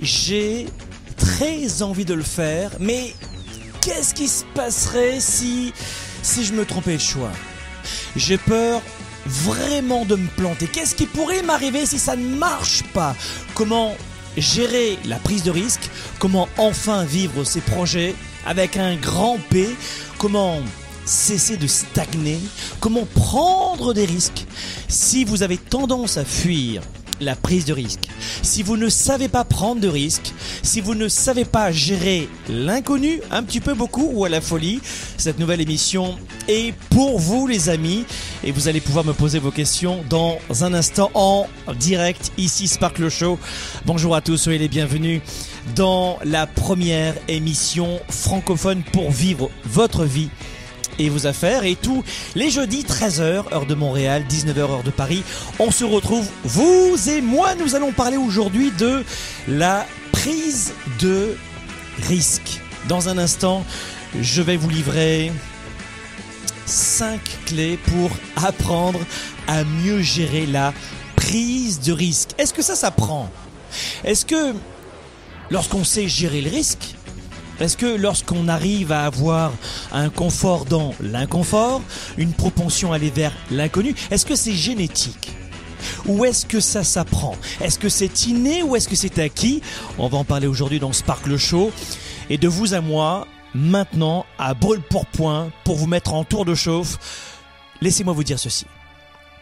J'ai très envie de le faire, mais qu'est-ce qui se passerait si, si je me trompais de choix? J'ai peur vraiment de me planter. Qu'est-ce qui pourrait m'arriver si ça ne marche pas? Comment gérer la prise de risque? Comment enfin vivre ses projets avec un grand P? Comment cesser de stagner? Comment prendre des risques? Si vous avez tendance à fuir la prise de risque. Si vous ne savez pas prendre de risques, si vous ne savez pas gérer l'inconnu, un petit peu beaucoup ou à la folie, cette nouvelle émission est pour vous les amis et vous allez pouvoir me poser vos questions dans un instant en direct ici Sparkle Show. Bonjour à tous, soyez les bienvenus dans la première émission francophone pour vivre votre vie et vos affaires. Et tous les jeudis, 13h, heure de Montréal, 19h, heure de Paris, on se retrouve, vous et moi. Nous allons parler aujourd'hui de la prise de risque. Dans un instant, je vais vous livrer 5 clés pour apprendre à mieux gérer la prise de risque. Est-ce que ça s'apprend? Est-ce que lorsqu'on sait gérer le risque, est-ce que lorsqu'on arrive à avoir un confort dans l'inconfort, une propension à aller vers l'inconnu, est-ce que c'est génétique ou est-ce que ça s'apprend Est-ce que c'est inné ou est-ce que c'est acquis On va en parler aujourd'hui dans Sparkle Show. Et de vous à moi, maintenant, à brûle pour point, pour vous mettre en tour de chauffe, laissez-moi vous dire ceci.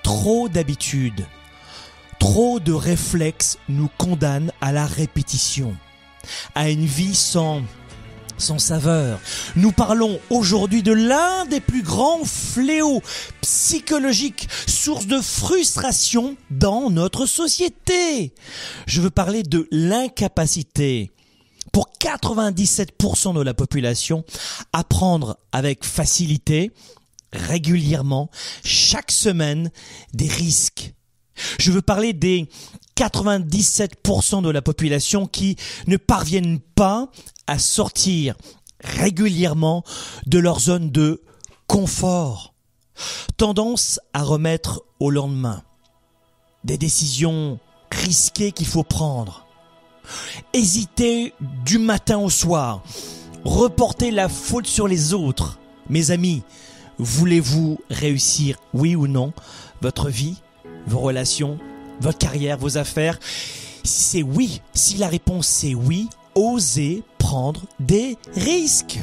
Trop d'habitudes, trop de réflexes nous condamnent à la répétition, à une vie sans sans saveur. Nous parlons aujourd'hui de l'un des plus grands fléaux psychologiques, source de frustration dans notre société. Je veux parler de l'incapacité pour 97% de la population à prendre avec facilité, régulièrement, chaque semaine, des risques. Je veux parler des 97% de la population qui ne parviennent pas à sortir régulièrement de leur zone de confort. Tendance à remettre au lendemain des décisions risquées qu'il faut prendre. Hésiter du matin au soir. Reporter la faute sur les autres. Mes amis, voulez-vous réussir, oui ou non, votre vie, vos relations, votre carrière, vos affaires Si c'est oui, si la réponse est oui, osez prendre des risques.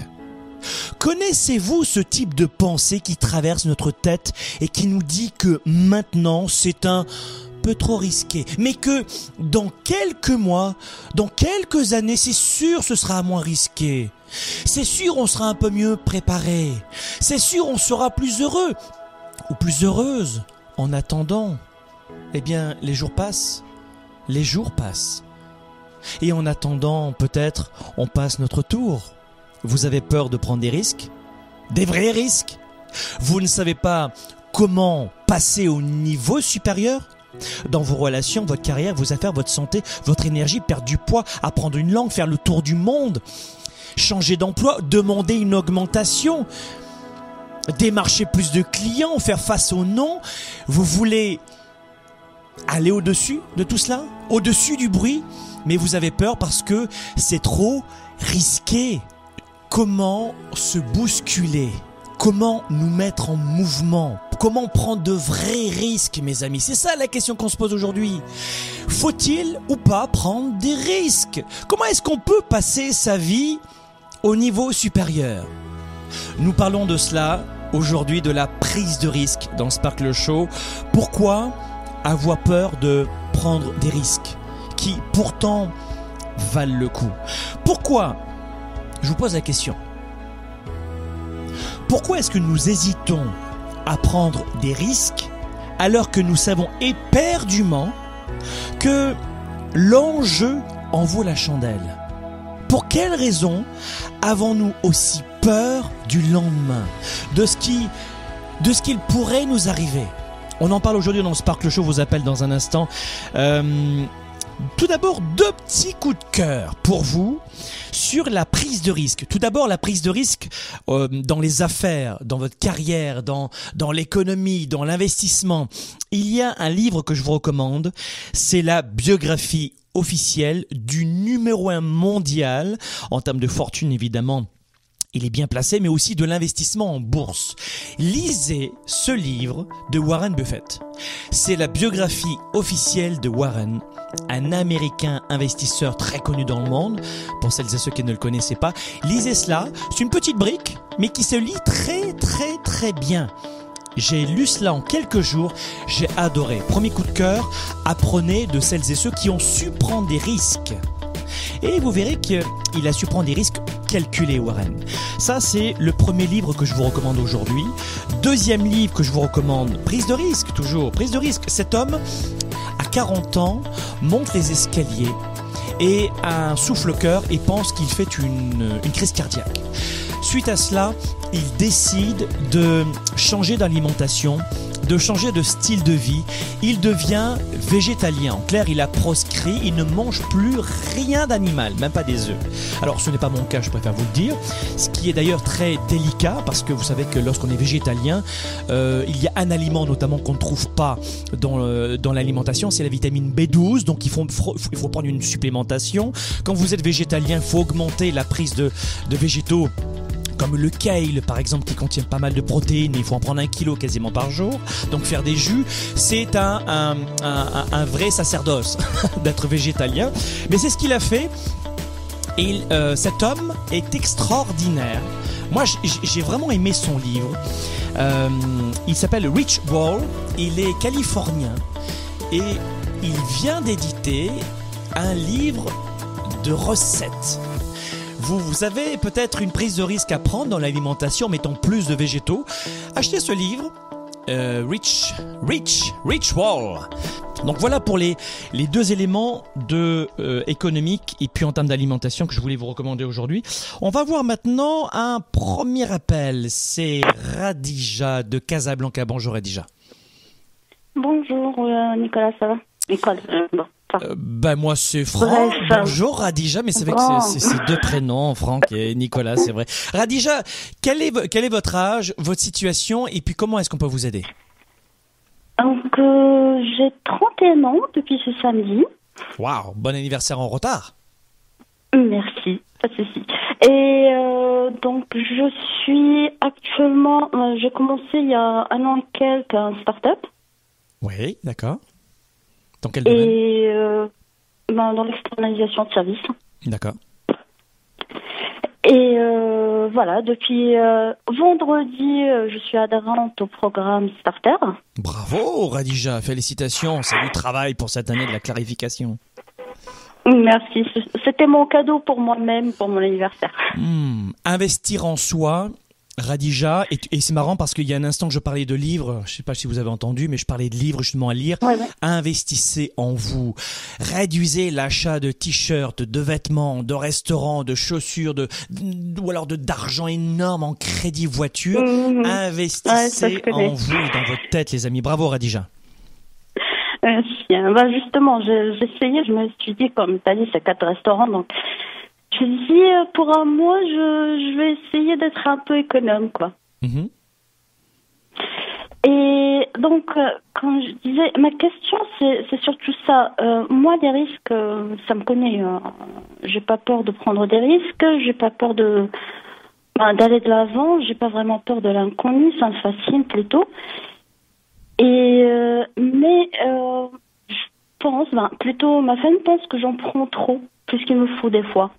Connaissez-vous ce type de pensée qui traverse notre tête et qui nous dit que maintenant c'est un peu trop risqué, mais que dans quelques mois, dans quelques années, c'est sûr ce sera moins risqué. C'est sûr on sera un peu mieux préparé. C'est sûr on sera plus heureux ou plus heureuse. En attendant, eh bien, les jours passent, les jours passent. Et en attendant, peut-être, on passe notre tour. Vous avez peur de prendre des risques? Des vrais risques? Vous ne savez pas comment passer au niveau supérieur? Dans vos relations, votre carrière, vos affaires, votre santé, votre énergie, perdre du poids, apprendre une langue, faire le tour du monde, changer d'emploi, demander une augmentation, démarcher plus de clients, faire face au non. Vous voulez aller au-dessus de tout cela, au-dessus du bruit, mais vous avez peur parce que c'est trop risqué. Comment se bousculer? Comment nous mettre en mouvement? Comment prendre de vrais risques, mes amis? C'est ça la question qu'on se pose aujourd'hui. Faut-il ou pas prendre des risques? Comment est-ce qu'on peut passer sa vie au niveau supérieur? Nous parlons de cela aujourd'hui, de la prise de risque dans Sparkle Show. Pourquoi avoir peur de prendre des risques qui pourtant valent le coup. Pourquoi Je vous pose la question. Pourquoi est-ce que nous hésitons à prendre des risques alors que nous savons éperdument que l'enjeu en vaut la chandelle? Pour quelle raison avons-nous aussi peur du lendemain, de ce qui, de ce qu'il pourrait nous arriver? On en parle aujourd'hui dans Sparkle Show, vous appelle dans un instant. Euh, tout d'abord, deux petits coups de cœur pour vous sur la prise de risque. Tout d'abord, la prise de risque euh, dans les affaires, dans votre carrière, dans, dans l'économie, dans l'investissement. Il y a un livre que je vous recommande, c'est la biographie officielle du numéro un mondial, en termes de fortune évidemment, il est bien placé, mais aussi de l'investissement en bourse. Lisez ce livre de Warren Buffett. C'est la biographie officielle de Warren, un Américain investisseur très connu dans le monde. Pour celles et ceux qui ne le connaissaient pas, lisez cela. C'est une petite brique, mais qui se lit très très très bien. J'ai lu cela en quelques jours, j'ai adoré. Premier coup de cœur, apprenez de celles et ceux qui ont su prendre des risques. Et vous verrez qu'il a su prendre des risques calculés, Warren. Ça, c'est le premier livre que je vous recommande aujourd'hui. Deuxième livre que je vous recommande, Prise de risque, toujours. Prise de risque. Cet homme, à 40 ans, monte les escaliers et a un souffle-cœur et pense qu'il fait une, une crise cardiaque. Suite à cela, il décide de changer d'alimentation de changer de style de vie. Il devient végétalien. En clair, il a proscrit, il ne mange plus rien d'animal, même pas des œufs. Alors ce n'est pas mon cas, je préfère vous le dire. Ce qui est d'ailleurs très délicat parce que vous savez que lorsqu'on est végétalien, euh, il y a un aliment notamment qu'on ne trouve pas dans, euh, dans l'alimentation, c'est la vitamine B12. Donc il faut, prendre une supplémentation. Quand vous êtes végétalien, il faut augmenter la prise de, de végétaux comme le kale par exemple qui contient pas mal de protéines, il faut en prendre un kilo quasiment par jour. Donc faire des jus, c'est un, un, vrai sacerdoce d'être végétalien. Mais c'est ce qu'il a fait. Et euh, cet homme est extraordinaire. Moi, j'ai vraiment aimé son livre. Euh, il s'appelle Rich Wall. Il est californien et il vient d'éditer un livre de recettes. Vous, avez peut-être une prise de risque à prendre dans l'alimentation, mettant plus de végétaux. Achetez ce livre. Euh, Rich, Rich, Rich Wall. Donc voilà pour les, les deux éléments de euh, économique et puis en termes d'alimentation que je voulais vous recommander aujourd'hui. On va voir maintenant un premier appel. C'est Radija de Casablanca. Bonjour Radija. Bonjour euh, Nicolas, ça va? Nicole, bon. Euh, ben moi c'est Franck. Bonjour Radija, mais c'est vrai que c'est deux prénoms, Franck et Nicolas, c'est vrai. Radija, quel est, quel est votre âge, votre situation et puis comment est-ce qu'on peut vous aider? Donc euh, j'ai 31 ans depuis ce samedi. Waouh, bon anniversaire en retard. Merci, pas de souci. Et euh, donc je suis actuellement, j'ai commencé il y a un an et quelques un start-up. Oui, d'accord. Dans quel domaine Et euh, ben, dans l'externalisation de services. D'accord. Et euh, voilà, depuis euh, vendredi, je suis adhérente au programme Starter. Bravo, Radija, félicitations, c'est du travail pour cette année de la clarification. Merci, c'était mon cadeau pour moi-même, pour mon anniversaire. Hmm. Investir en soi, Radija, et, c'est marrant parce qu'il y a un instant que je parlais de livres, je ne sais pas si vous avez entendu, mais je parlais de livres justement à lire. Investissez en vous. Réduisez l'achat de t-shirts, de vêtements, de restaurants, de chaussures, de, ou alors de d'argent énorme en crédit voiture. Mhm. Investissez en vous, dans votre tête, les amis. Bravo, Radija. Merci. Bah, justement, j'ai essayé, je me suis dit, comme tu as dit, c'est quatre restaurants, donc je dis, euh, pour un mois, je, vais essayer d'être un peu économe, quoi. Mhm. Et donc, euh, quand je disais, ma question, c'est surtout ça. Euh, moi, des risques, ça me connaît. Hein. J'ai pas peur de prendre des risques, j'ai pas peur de ben, d'aller de l'avant, j'ai pas vraiment peur de l'inconnu, ça me fascine plutôt. Et mais je pense, ben, plutôt ma femme pense que j'en prends trop, plus qu'il me faut des fois.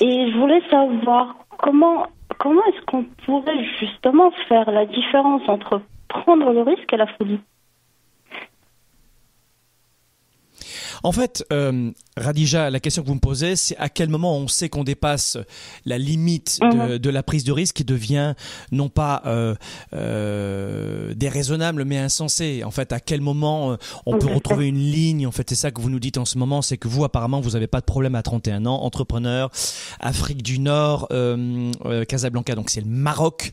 Et je voulais savoir comment comment est-ce qu'on pourrait justement faire la différence entre prendre le risque et la folie? En fait, euh, Radija, la question que vous me posez, c'est à quel moment on sait qu'on dépasse la limite de, de, la prise de risque qui devient non pas euh, euh, déraisonnable mais insensé. En fait, à quel moment on peut retrouver une ligne? En fait, c'est ça que vous nous dites en ce moment, c'est que vous apparemment vous n'avez pas de problème à 31 ans, entrepreneur, Afrique du Nord, Casablanca, donc c'est le Maroc.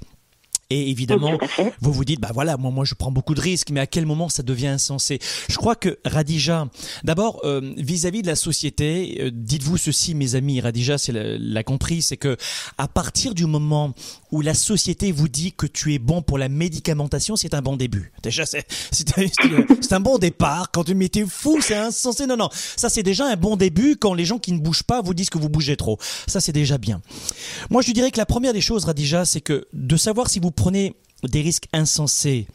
Et évidemment, vous vous dites, bah voilà, moi, moi, je prends beaucoup de risques, mais à quel moment ça devient insensé? Je crois que Radija, d'abord, euh, vis-à-vis de la société, euh, dites-vous ceci, mes amis, Radija, c'est l'a compris, c'est que à partir du moment où la société vous dit que tu es bon pour la médicamentation, c'est un bon début. Déjà, c'est un bon départ. Quand tu m'étais fou, c'est insensé. Non, non, ça c'est déjà un bon début quand les gens qui ne bougent pas vous disent que vous bougez trop. Ça c'est déjà bien. Moi, je dirais que la première des choses, Radija, c'est que de savoir si vous prenez des risques insensés,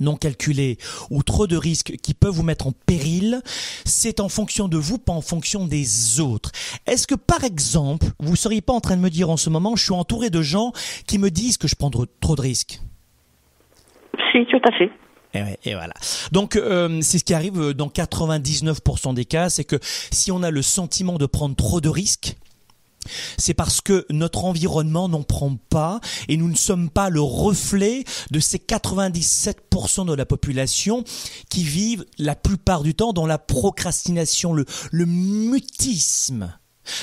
non calculés ou trop de risques qui peuvent vous mettre en péril, c'est en fonction de vous, pas en fonction des autres. Est-ce que par exemple, vous seriez pas en train de me dire en ce moment, je suis entouré de gens qui me disent que je prends trop de risques? Si, tout à fait. Et, voilà. Donc euh, c'est ce qui arrive dans 99% des cas, c'est que si on a le sentiment de prendre trop de risques, c'est parce que notre environnement n'en prend pas et nous ne sommes pas le reflet de ces 97% de la population qui vivent la plupart du temps dans la procrastination, le, mutisme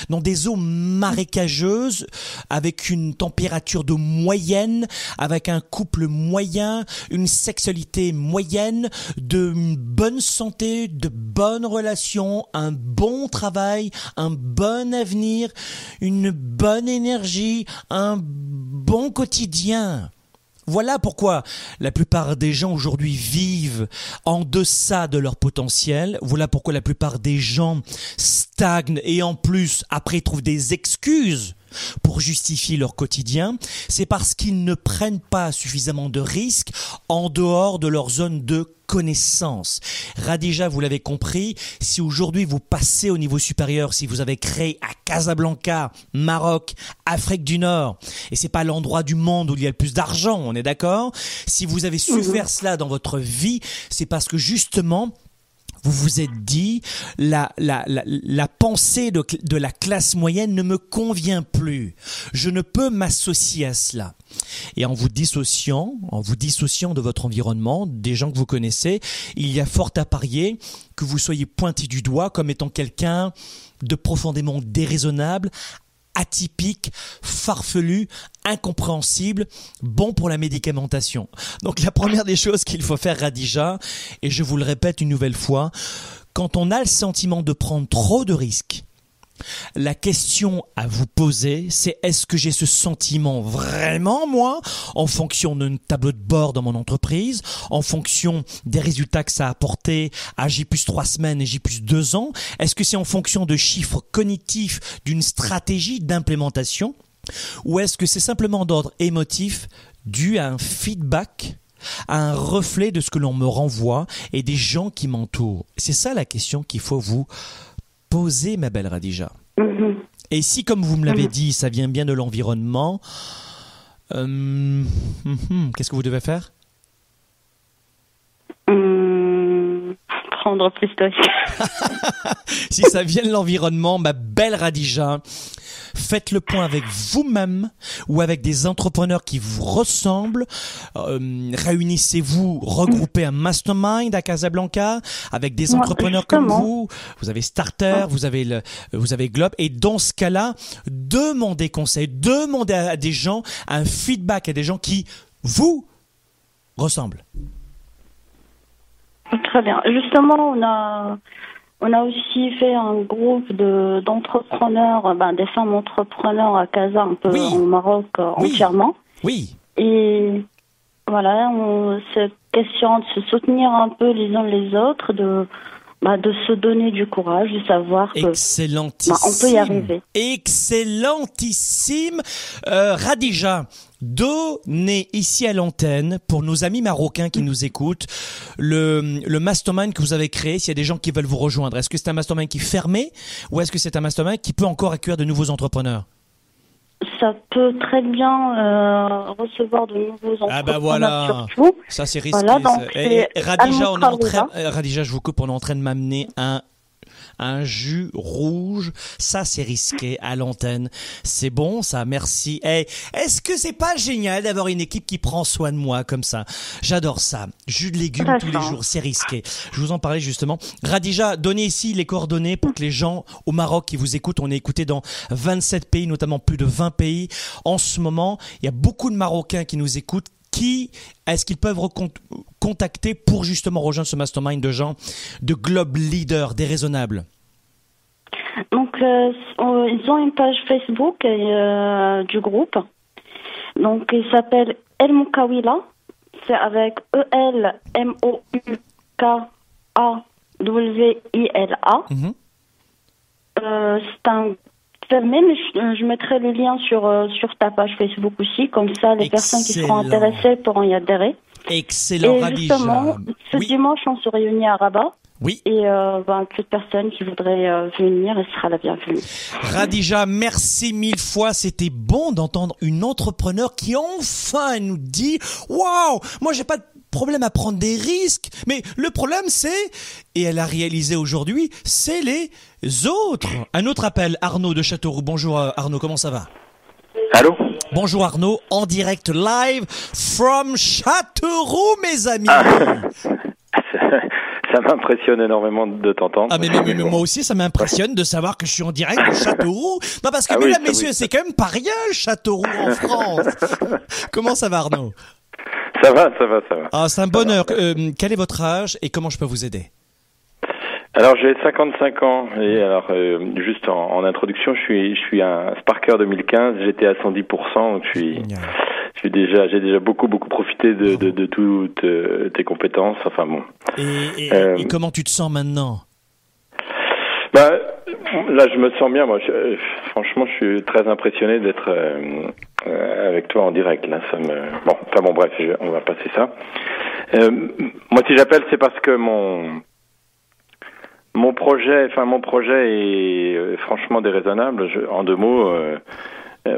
dans des eaux marécageuses, avec une température de moyenne, avec un couple moyen, une sexualité moyenne, de bonne santé, de bonnes relations, un bon travail, un bon avenir, une bonne énergie, un bon quotidien. Voilà pourquoi la plupart des gens aujourd'hui vivent en deçà de leur potentiel. Voilà pourquoi la plupart des gens stagnent et en plus après trouvent des excuses pour justifier leur quotidien, c'est parce qu'ils ne prennent pas suffisamment de risques en dehors de leur zone de connaissance. Radija, vous l'avez compris, si aujourd'hui vous passez au niveau supérieur, si vous avez créé à Casablanca, Maroc, Afrique du Nord, et c'est pas l'endroit du monde où il y a le plus d'argent, on est d'accord? Si vous avez su faire cela dans votre vie, c'est parce que justement, vous vous êtes dit, la, la, la, la pensée de, de, la classe moyenne ne me convient plus. Je ne peux m'associer à cela. Et en vous dissociant, en vous dissociant de votre environnement, des gens que vous connaissez, il y a fort à parier que vous soyez pointé du doigt comme étant quelqu'un de profondément déraisonnable, atypique, farfelu, incompréhensible, bon pour la médicamentation. Donc la première des choses qu'il faut faire, Radija, et je vous le répète une nouvelle fois, quand on a le sentiment de prendre trop de risques, la question à vous poser, c'est est-ce que j'ai ce sentiment vraiment, moi, en fonction d'un tableau de bord dans mon entreprise, en fonction des résultats que ça a apporté à J plus trois semaines et J plus deux ans? Est-ce que c'est en fonction de chiffres cognitifs, d'une stratégie d'implémentation? Ou est-ce que c'est simplement d'ordre émotif dû à un feedback à un reflet de ce que l'on me renvoie et des gens qui m'entourent? C'est ça la question qu'il faut vous poser, ma belle Radija. Mhm. Et si, comme vous me l'avez Mhm. dit, ça vient bien de l'environnement, euh, mhm, qu'est-ce que vous devez faire? Hum, prendre plus de. Si ça vient de l'environnement, ma belle Radija, faites le point avec vous-même ou avec des entrepreneurs qui vous ressemblent. Euh, Réunissez-vous, regroupez un mastermind à Casablanca avec des entrepreneurs comme vous. Vous avez Starter, vous avez le, vous avez Globe. Et dans ce cas-là, demandez conseil, demandez à des gens un feedback à des gens qui vous ressemblent. Très bien. Justement, on a, on a aussi fait un groupe de d'entrepreneurs, ben, des femmes entrepreneurs à Casa, un peu Oui. au Maroc euh, Oui. entièrement. Oui. Et voilà, on se question de se soutenir un peu les uns les autres, de, bah, de se donner du courage, de savoir que. Bah, on peut y arriver. Excellentissime. Euh, Radija, donnez ici à l'antenne, pour nos amis marocains qui nous écoutent, le, le mastermind que vous avez créé, s'il y a des gens qui veulent vous rejoindre. Est-ce que c'est un mastermind qui est fermé ou est-ce que c'est un mastermind qui peut encore accueillir de nouveaux entrepreneurs? Ça peut très bien euh, recevoir de nouveaux entrepreneurs Ah bah voilà. surtout. Ça c'est risqué. Voilà, donc c'est et Radija, on est en train, Radija, je vous coupe, on est en train de m'amener un un jus rouge, ça c'est risqué à l'antenne. C'est bon ça, merci. Eh, est-ce que c'est pas génial d'avoir une équipe qui prend soin de moi comme ça? J'adore ça. Jus de légumes tous les jours, c'est risqué. Je vous en parlais justement. Radija, donnez ici les coordonnées pour que les gens au Maroc qui vous écoutent, on est écouté dans 27 pays, notamment plus de 20 pays. En ce moment, il y a beaucoup de Marocains qui nous écoutent. Qui est-ce qu'ils peuvent contacter pour justement rejoindre ce mastermind de gens de Globe Leader, déraisonnables Donc, euh, ils ont une page Facebook euh, du groupe. Donc, il s'appelle El Moukawila. C'est avec E-L-M-O-U-K-A-W-I-L-A. Mhm. Euh, c'est un fermé, mais je, je mettrai le lien sur, euh, sur ta page Facebook aussi. Comme ça, les personnes qui seront Excellent. intéressées pourront y adhérer. Excellent, Et Radija. justement, ce Oui, dimanche, on se réunit à Rabat. oui. Et euh, ben, toute personne qui voudrait euh, venir, elle sera la bienvenue. Radija, merci mille fois. C'était bon d'entendre une entrepreneur qui enfin nous dit Waouh, moi j'ai pas de problème à prendre des risques, mais le problème c'est, et elle a réalisé aujourd'hui, c'est les autres. Un autre appel, Arnaud de Châteauroux. Bonjour euh, Arnaud, comment ça va? Allô? Bonjour Arnaud, en direct live from Châteauroux, mes amis. Ça m'impressionne énormément de t'entendre. Ah mais, mais- mais- mais moi aussi ça m'impressionne de savoir que je suis en direct de Châteauroux. Non parce que Ah mesdames, messieurs, oui. c'est quand même pas rien Châteauroux en France. comment ça va Arnaud? Ça va, ça va, ça va. Ah c'est un bonheur. Euh, quel est votre âge et comment je peux vous aider? Alors j'ai 55 ans et alors euh, juste en, en introduction, je suis je suis un Sparker 2015, j'étais à 110%, donc je suis Génial. je suis déjà j'ai déjà beaucoup beaucoup profité de de, de toutes euh, tes compétences. Enfin bon. Et, et- Euh, et comment tu te sens maintenant? Bah là je me sens bien. Moi, je- franchement, je suis très impressionné d'être euh, euh, avec toi en direct. Là, ça me bon. Enfin bon, bref, on va passer ça. Euh, moi, si j'appelle, c'est parce que mon mon projet, enfin mon projet est euh, franchement déraisonnable. Je- en deux mots, euh,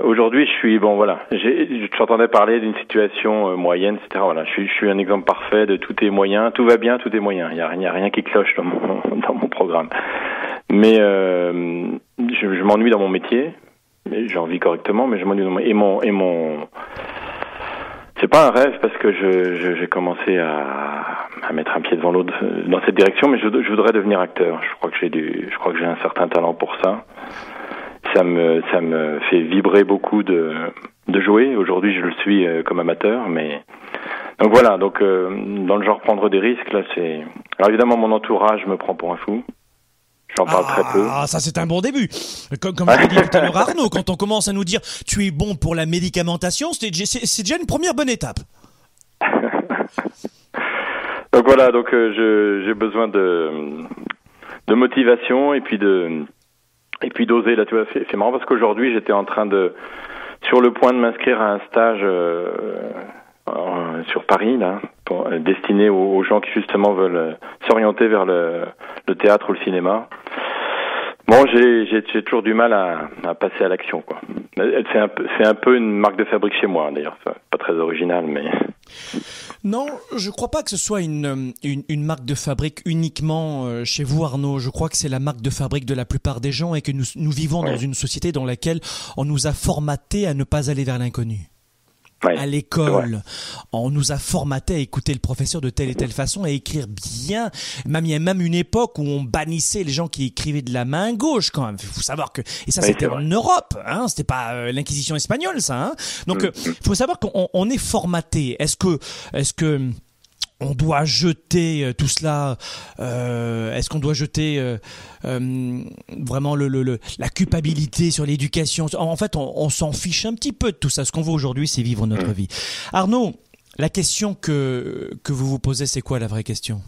aujourd'hui, je suis bon, voilà. Je t'entendais parler d'une situation moyenne, etc. Voilà, je suis, je suis un exemple parfait de tout est moyen, tout va bien, tout est moyen. Il y a, a rien qui cloche dans mon dans mon programme. Mais euh, je, m'ennuie dans mon métier. J'en vis correctement, mais je m'ennuie dans mon et mon et mon c'est pas un rêve parce que je j'ai commencé à, mettre un pied devant l'autre euh, dans cette direction, mais je, je voudrais devenir acteur. Je crois que j'ai du, je crois que j'ai un certain talent pour ça. Ça me ça me fait vibrer beaucoup de de jouer. Aujourd'hui, je le suis euh, comme amateur, mais donc voilà. Donc dans le genre prendre des risques là, c'est alors évidemment mon entourage me prend pour un fou. J'en parle très peu. Ah, ça c'est un bon début. Comme, comme je dit tout à l'heure Arnaud, quand on commence à nous dire tu es bon pour la médicamentation, c'est déjà une première bonne étape. Donc voilà, donc euh, j'ai besoin de de motivation et puis de et puis d'oser là tu vois c'est c'est marrant parce qu'aujourd'hui j'étais en train de sur le point de m'inscrire à un stage euh, en- sur Paris là pour, euh, destiné aux, aux gens qui justement veulent euh, s'orienter vers le le théâtre ou le cinéma. Bon, j'ai toujours du mal à, à passer à l'action quoi. C'est un peu c'est un peu une marque de fabrique chez moi d'ailleurs, pas très original mais Non, je crois pas que ce soit une, euh, une, une marque de fabrique uniquement euh, chez vous, Arnaud. Je crois que c'est la marque de fabrique de la plupart des gens et que nous, nous vivons dans une société dans laquelle on nous a formaté à ne pas aller vers l'inconnu. Ouais. À l'école, on nous a formaté à écouter le professeur de telle et telle façon, à écrire bien. Même il y a même une époque où on bannissait les gens qui écrivaient de la main gauche quand même. Il faut savoir que et ça c'était en Europe, hein. C'était pas euh, l'inquisition espagnole, ça. Hein. Donc Mm, il faut savoir qu'on on est formaté. Est-ce que est-ce que on doit jeter euh, tout cela euh, Est-ce qu'on doit jeter euh, euh, vraiment le, le, le- la culpabilité sur l'éducation? En fait, on, on s'en fiche un petit peu de tout ça. Ce qu'on veut aujourd'hui, c'est vivre notre vie. Arnaud, la question que, que vous vous posez, c'est quoi la vraie question?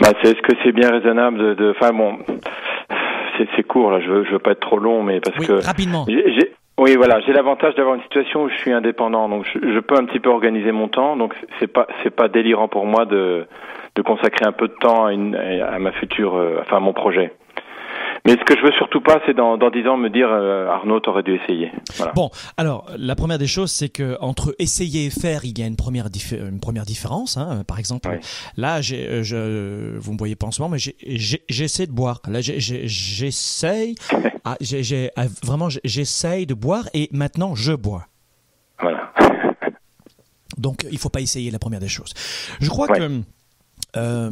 Bah, c'est est-ce que c'est bien raisonnable de, enfin bon, c'est c'est court là. Je veux, je veux pas être trop long, mais parce Oui, que rapidement. Oui, voilà, j'ai l'avantage d'avoir une situation où je suis indépendant, donc je, je peux un petit peu organiser mon temps. Donc c'est pas, c'est pas délirant pour moi de, de consacrer un peu de temps à, une, à ma future, euh, enfin à mon projet. Mais ce que je veux surtout pas, c'est dans, dans 10 ans me dire euh, Arnaud, t'aurais dû essayer. Voilà. Bon, alors la première des choses, c'est que entre essayer et faire, il y a une première, diffé- une première différence. Hein. Par exemple, Ouais. là, euh, je, vous me voyez pas en ce moment, mais j'essaie de boire. Là, j'essaye, ah, ah, vraiment, j'essaye de boire et maintenant je bois. Voilà. Donc, il faut pas essayer la première des choses. Je crois Ouais. que euh,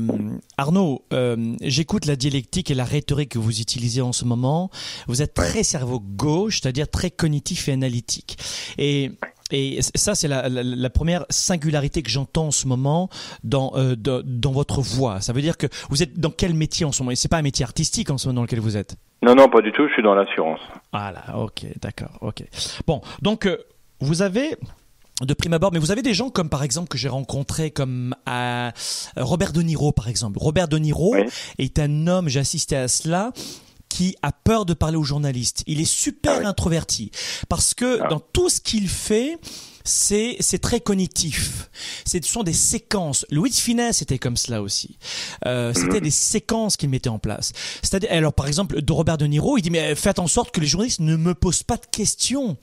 Arnaud, euh, j'écoute la dialectique et la rhétorique que vous utilisez en ce moment. Vous êtes très cerveau gauche, c'est-à-dire très cognitif et analytique. Et et ça, c'est la, la, la première singularité que j'entends en ce moment dans, euh, dans, dans votre voix. Ça veut dire que vous êtes dans quel métier en ce moment? Et c'est pas un métier artistique en ce moment dans lequel vous êtes? Non, non, pas du tout. Je suis dans l'assurance. voilà, ok, d'accord, ok. Bon, donc euh, vous avez de prime abord, mais vous avez des gens comme par exemple que j'ai rencontré comme Robert De Niro par exemple. Robert De Niro Oui. est un homme, j'ai assisté à cela qui a peur de parler aux journalistes. Il est super Ah oui. introverti parce que Ah. dans tout ce qu'il fait, c'est c'est très cognitif. Ce sont des séquences. Louis de Finesse était comme cela aussi. Euh, Mhm. C'était des séquences qu'il mettait en place. C'est-à-dire, alors par exemple, de Robert De Niro, il dit mais faites en sorte que les journalistes ne me posent pas de questions.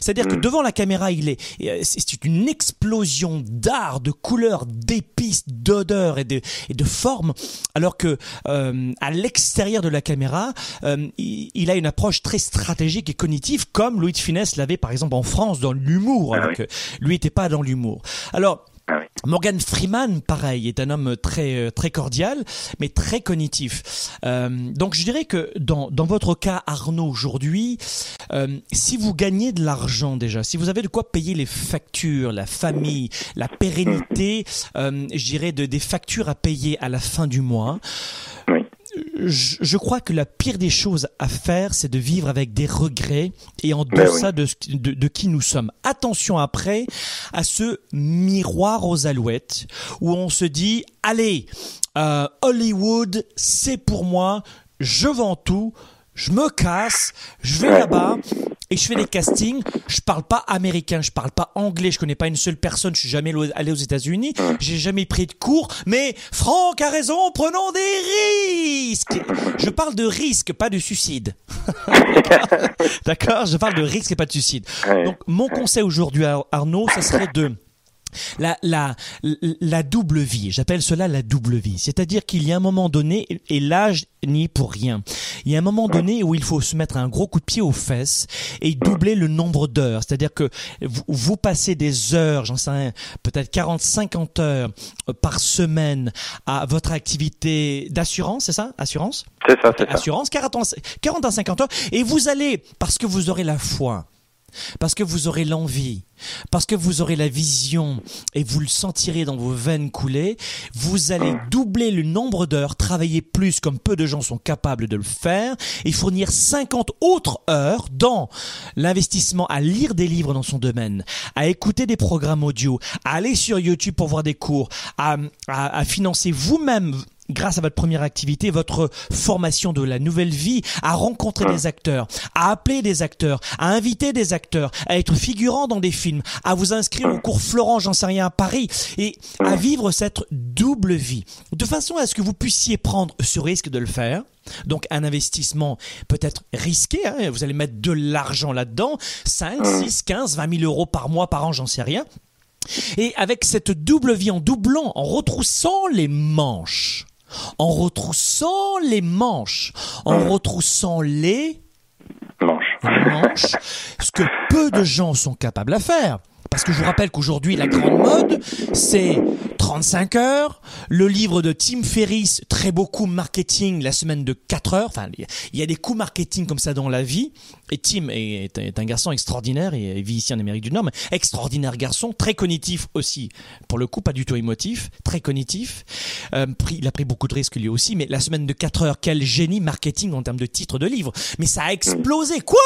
C'est-à-dire que Mhm. devant la caméra, il est euh, c'est une explosion d'art, de couleurs, d'épices, d'odeurs et de et de formes, alors que euh, à l'extérieur de la caméra, euh, il, il a une approche très stratégique et cognitive, comme Louis de Finesse l'avait par exemple en France dans l'humour, Ah oui. Que lui n'était pas dans l'humour. Alors Ah. Morgan Freeman, pareil, est un homme très euh, très cordial, mais très cognitif. Euh, donc je dirais que dans, dans votre cas, Arnaud, aujourd'hui, euh, si vous gagnez de l'argent déjà, si vous avez de quoi payer les factures, la famille, la pérennité, euh, je dirais de, des factures à payer à la fin du mois. Je, je crois que la pire des choses à faire, c'est de vivre avec des regrets et en deçà de qui nous sommes. Attention après à ce miroir aux alouettes où on se dit, allez, euh, Hollywood, c'est pour moi, je vends tout, je me casse, je vais là-bas et je fais des castings. Je parle pas américain, je parle pas anglais, je connais pas une seule personne, je suis jamais allé aux États-Unis, j'ai jamais pris de cours. Mais Franck a raison, prenons des risques. Je parle de risque, pas de suicide. D'accord Je parle de risque et pas de suicide. Donc mon conseil aujourd'hui à Arnaud, ça serait de la, la, la double vie, j'appelle cela la double vie. C'est-à-dire qu'il y a un moment donné, et l'âge n'y est pour rien, il y a un moment donné où il faut se mettre un gros coup de pied aux fesses et doubler le nombre d'heures. C'est-à-dire que vous, vous passez des heures, j'en sais rien, peut-être 40, 50 heures euh, par semaine à votre activité d'assurance, c'est ça? Assurance? C'est ça, c'est ça. assurance, 40 ans- 40 à 50 heures, et vous allez, parce que vous aurez la foi, parce que vous aurez l'envie, parce que vous aurez la vision, et vous le sentirez dans vos veines couler, vous allez doubler le nombre d'heures, travailler plus comme peu de gens sont capables de le faire, et fournir 50 autres heures dans l'investissement à lire des livres dans son domaine, à écouter des programmes audio, à aller sur YouTube pour voir des cours, à, à- à financer vous-même grâce à votre première activité, votre formation de la nouvelle vie, à rencontrer des acteurs, à appeler des acteurs, à inviter des acteurs, à être figurant dans des films, à vous inscrire au cours Florent, j'en sais rien, à Paris, et à vivre cette double vie, de façon à ce que vous puissiez prendre ce risque de le faire. Donc un investissement peut-être risqué, hein, vous allez mettre de l'argent là-dedans, 5, 6, 15, 20 000 euros par mois, par an, j'en sais rien. Et avec cette double vie, en doublant, en retroussant les manches, en retroussant les manches, en retroussant les Manche. manches, ce que peu de gens sont capables à faire. Parce que je vous rappelle qu'aujourd'hui, la grande mode, c'est 35 heures, le livre de Tim Ferriss, très beau coup marketing, la semaine de 4 heures. Enfin, il y a des coups marketing comme ça dans la vie. Et Tim est, un garçon extraordinaire, il vit ici en Amérique du Nord, mais extraordinaire garçon, très cognitif aussi. Pour le coup, pas du tout émotif, très cognitif. Euh, il a pris beaucoup de risques lui aussi, mais la semaine de 4 heures, quel génie marketing en termes de titre de livre. Mais ça a explosé. Quoi?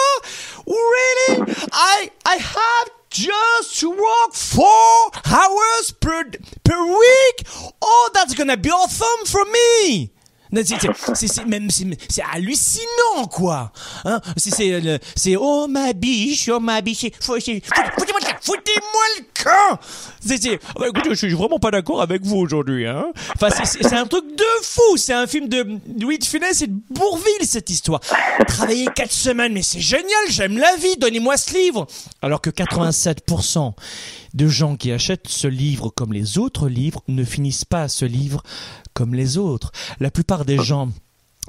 Really? I, I have just to work four hours per, per week? Oh, that's gonna be awesome for me! C'est hallucinant quoi. Hein c'est oh ma biche, oh ma biche, foutez-moi le camp, foutez-moi le camp. C'est oh, bah, écoutez, je suis vraiment pas d'accord avec vous aujourd'hui. Hein c'est un truc de fou. C'est un film de Louis de Funès et de Bourville cette histoire. Travailler quatre semaines, mais c'est génial. J'aime la vie. Donnez-moi ce livre. Alors que 87% de gens qui achètent ce livre comme les autres livres ne finissent pas ce livre comme les autres. La plupart des gens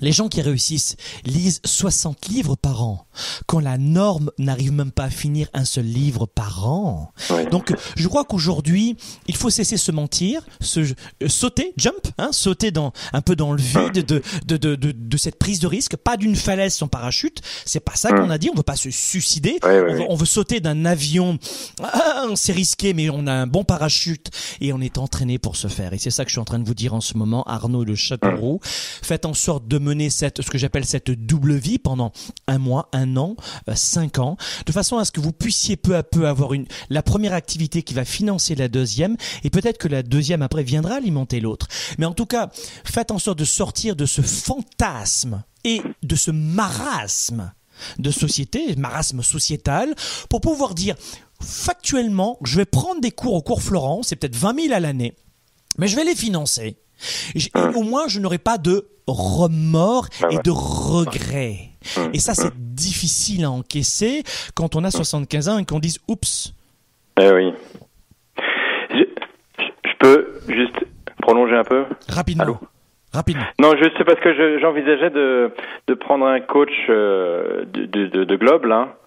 les gens qui réussissent lisent 60 livres par an, quand la norme n'arrive même pas à finir un seul livre par an. Donc, je crois qu'aujourd'hui, il faut cesser de se mentir, se, euh, sauter, jump, hein, sauter dans, un peu dans le vide de, de, de, de, de cette prise de risque, pas d'une falaise sans parachute. C'est pas ça qu'on a dit. On veut pas se suicider. on, veut, sauter d'un avion. Ah, c'est risqué, mais on a un bon parachute et on est entraîné pour se faire. Et c'est ça que je suis en train de vous dire en ce moment, Arnaud de Châteauroux. Faites en sorte de mener cette, ce que j'appelle cette double vie pendant un mois, un an, euh, cinq ans, de façon à ce que vous puissiez peu à peu avoir une, la première activité qui va financer la deuxième, et peut-être que la deuxième après viendra alimenter l'autre. Mais en tout cas, faites en sorte de sortir de ce fantasme et de ce marasme de société, marasme sociétal, pour pouvoir dire factuellement, je vais prendre des cours au cours Florent, c'est peut-être 20 000 à l'année, mais je vais les financer. Et au moins, je n'aurai pas de remords ah et de regrets. Hum, et ça, c'est hum. difficile à encaisser quand on a 75 ans et qu'on dise oups. Eh oui. Je, peux juste prolonger un peu? Rapidement. Rapidement. Non, sais parce que j'envisageais de, de prendre un coach euh, de, de, de Globe, là.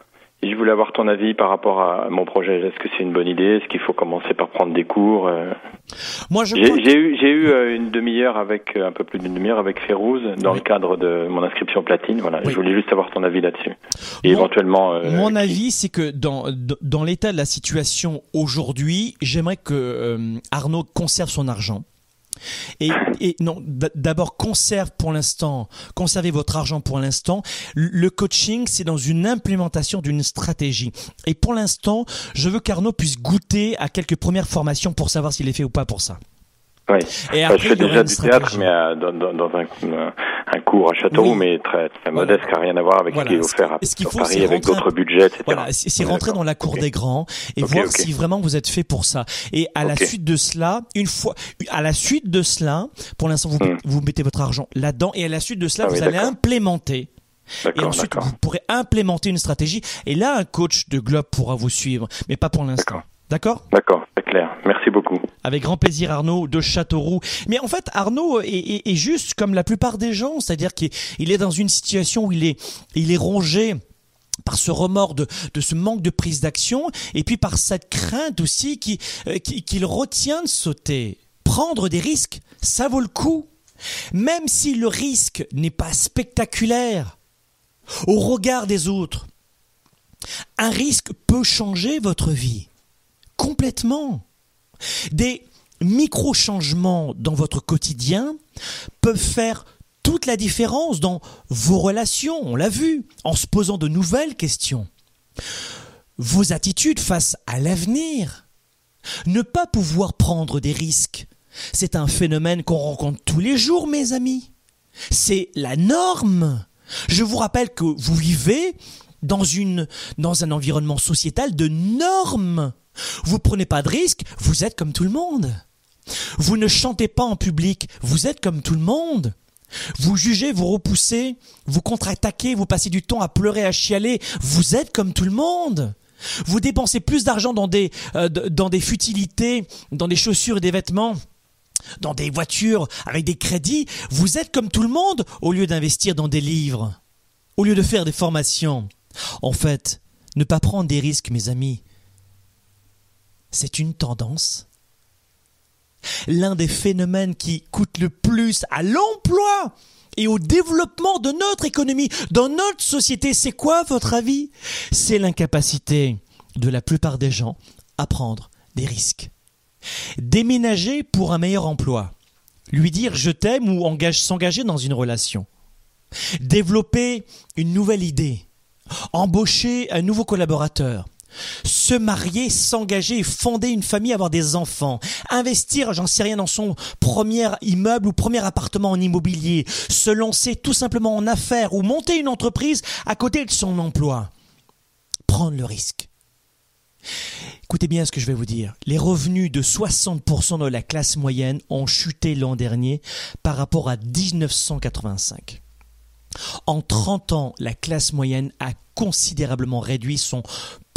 Et je voulais avoir ton avis par rapport à mon projet. Est-ce que c'est une bonne idée? Est-ce qu'il faut commencer par prendre des cours euh? Moi, j'ai eu, j'ai eu euh, une demi-heure avec euh, un peu plus d'une demi-heure avec Férouz dans le cadre de mon inscription platine. Voilà, je voulais juste avoir ton avis là-dessus. Et éventuellement. mon avis, c'est que dans dans l'état de la situation aujourd'hui, j'aimerais que Arnaud conserve son argent. Et, non, d'abord conserve pour l'instant, conservez votre argent pour l'instant. Le coaching, c'est dans une implémentation d'une stratégie. Et pour l'instant, je veux qu'Arnaud puisse goûter à quelques premières formations pour savoir s'il est fait ou pas pour ça. Oui. Et après, je fais déjà du théâtre, mais euh, dans, dans, dans un, un, cours à Châteauroux, mais très, très modeste, qui n'a rien à voir avec ce qui est offert à, faut, Paris, avec d'autres budgets, etc. Voilà, c'est rentrer dans la cour des grands et voir si vraiment vous êtes fait pour ça. Et à la suite de cela, une fois, à la suite de cela, pour l'instant, vous, hmm. vous mettez votre argent là-dedans, et à la suite de cela, ah vous allez implémenter. Et ensuite, vous pourrez implémenter une stratégie. Et là, un coach de Globe pourra vous suivre, mais pas pour l'instant. D'accord? D'accord, c'est clair. Merci beaucoup. Avec grand plaisir, Arnaud de Châteauroux. Mais en fait, Arnaud est, juste comme la plupart des gens, c'est-à-dire qu'il est dans une situation où il est, il est rongé par ce remords de, de ce manque de prise d'action, et puis par cette crainte aussi qui, euh, qu'il retient de sauter. Prendre des risques, ça vaut le coup. Même si le risque n'est pas spectaculaire au regard des autres, un risque peut changer votre vie complètement. Des micro-changements dans votre quotidien peuvent faire toute la différence dans vos relations, on l'a vu, en se posant de nouvelles questions. Vos attitudes face à l'avenir. Ne pas pouvoir prendre des risques, c'est un phénomène qu'on rencontre tous les jours, mes amis. C'est la norme. Je vous rappelle que vous vivez dans, dans un environnement sociétal de normes. Vous prenez pas de risques, vous êtes comme tout le monde. Vous ne chantez pas en public, vous êtes comme tout le monde. Vous jugez, vous repoussez, vous contre-attaquez, vous passez du temps à pleurer, à chialer, vous êtes comme tout le monde. Vous dépensez plus d'argent dans des, euh, dans des futilités, dans des chaussures et des vêtements, dans des voitures avec des crédits, vous êtes comme tout le monde au lieu d'investir dans des livres, au lieu de faire des formations. En fait, ne pas prendre des risques, mes amis, c'est une tendance. L'un des phénomènes qui coûte le plus à l'emploi et au développement de notre économie, dans notre société, c'est quoi votre avis? C'est l'incapacité de la plupart des gens à prendre des risques. Déménager pour un meilleur emploi, lui dire je t'aime ou engage, s'engager dans une relation, développer une nouvelle idée, embaucher un nouveau collaborateur, se marier, s'engager, fonder une famille, avoir des enfants, investir, j'en sais rien, dans son premier immeuble ou premier appartement en immobilier, se lancer tout simplement en affaires ou monter une entreprise à côté de son emploi. Prendre le risque. Écoutez bien ce que je vais vous dire. Les revenus de 60% de la classe moyenne ont chuté l'an dernier par rapport à 1985. En 30 ans, la classe moyenne a considérablement réduit son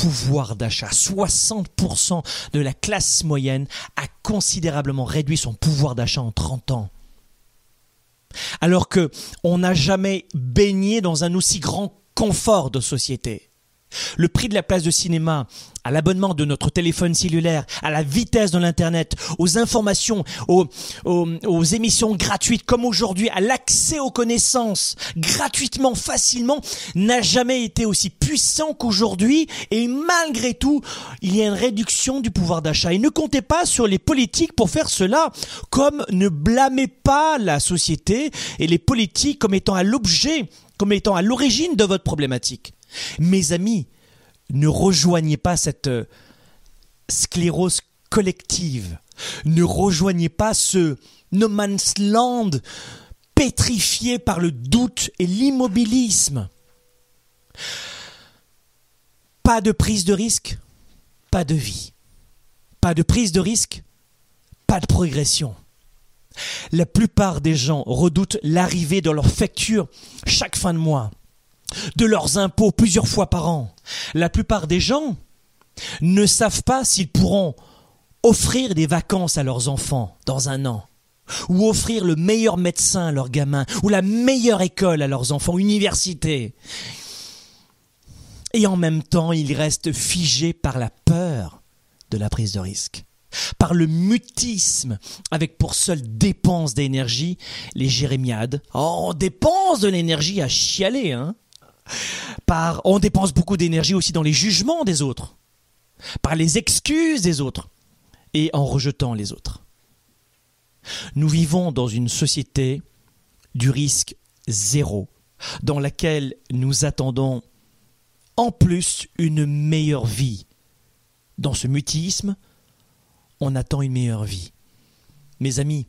pouvoir d'achat. 60% de la classe moyenne a considérablement réduit son pouvoir d'achat en 30 ans. Alors que on n'a jamais baigné dans un aussi grand confort de société. Le prix de la place de cinéma, à l'abonnement de notre téléphone cellulaire, à la vitesse de l'Internet, aux informations, aux, aux, émissions gratuites comme aujourd'hui, à l'accès aux connaissances gratuitement, facilement, n'a jamais été aussi puissant qu'aujourd'hui et malgré tout, il y a une réduction du pouvoir d'achat. Et ne comptez pas sur les politiques pour faire cela, comme ne blâmez pas la société et les politiques comme étant à l'objet, comme étant à l'origine de votre problématique. Mes amis, ne rejoignez pas cette euh, sclérose collective. Ne rejoignez pas ce no man's land pétrifié par le doute et l'immobilisme. Pas de prise de risque, pas de vie. Pas de prise de risque, pas de progression. La plupart des gens redoutent l'arrivée de leur facture chaque fin de mois de leurs impôts plusieurs fois par an. La plupart des gens ne savent pas s'ils pourront offrir des vacances à leurs enfants dans un an, ou offrir le meilleur médecin à leurs gamins, ou la meilleure école à leurs enfants, université. Et en même temps, ils restent figés par la peur de la prise de risque, par le mutisme, avec pour seule dépense d'énergie les jérémiades. Oh, dépense de l'énergie à chialer, hein par on dépense beaucoup d'énergie aussi dans les jugements des autres, par les excuses des autres et en rejetant les autres. Nous vivons dans une société du risque zéro, dans laquelle nous attendons en plus une meilleure vie. Dans ce mutisme, on attend une meilleure vie. Mes amis,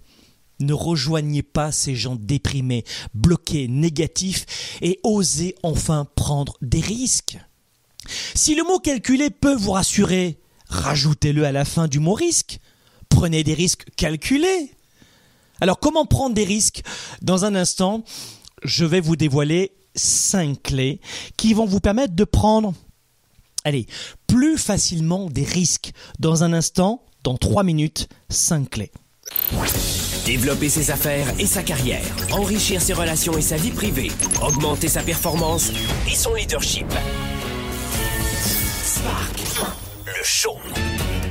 ne rejoignez pas ces gens déprimés, bloqués, négatifs et osez enfin prendre des risques. Si le mot calculé peut vous rassurer, rajoutez-le à la fin du mot risque. Prenez des risques calculés. Alors comment prendre des risques? Dans un instant, je vais vous dévoiler cinq clés qui vont vous permettre de prendre, allez, plus facilement des risques. Dans un instant, dans trois minutes, cinq clés. Développer ses affaires et sa carrière, enrichir ses relations et sa vie privée, augmenter sa performance et son leadership. Spark, le show.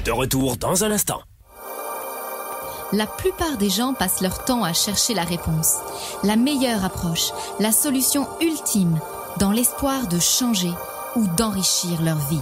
De retour dans un instant. La plupart des gens passent leur temps à chercher la réponse, la meilleure approche, la solution ultime, dans l'espoir de changer ou d'enrichir leur vie.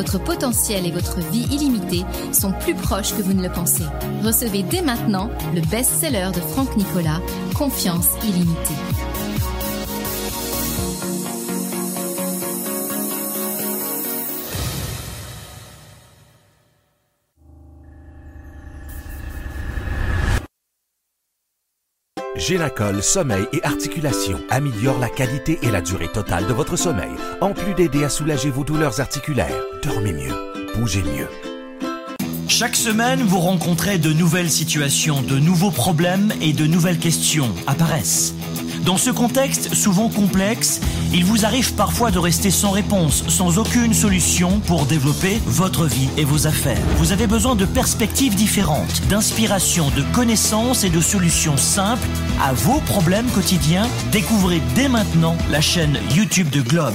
Votre potentiel et votre vie illimitée sont plus proches que vous ne le pensez. Recevez dès maintenant le best-seller de Franck Nicolas, Confiance illimitée. Génacol Sommeil et Articulation améliore la qualité et la durée totale de votre sommeil, en plus d'aider à soulager vos douleurs articulaires. Dormez mieux, bougez mieux. Chaque semaine, vous rencontrez de nouvelles situations, de nouveaux problèmes et de nouvelles questions apparaissent. Dans ce contexte souvent complexe, il vous arrive parfois de rester sans réponse, sans aucune solution pour développer votre vie et vos affaires. Vous avez besoin de perspectives différentes, d'inspiration, de connaissances et de solutions simples à vos problèmes quotidiens. Découvrez dès maintenant la chaîne YouTube de Globe.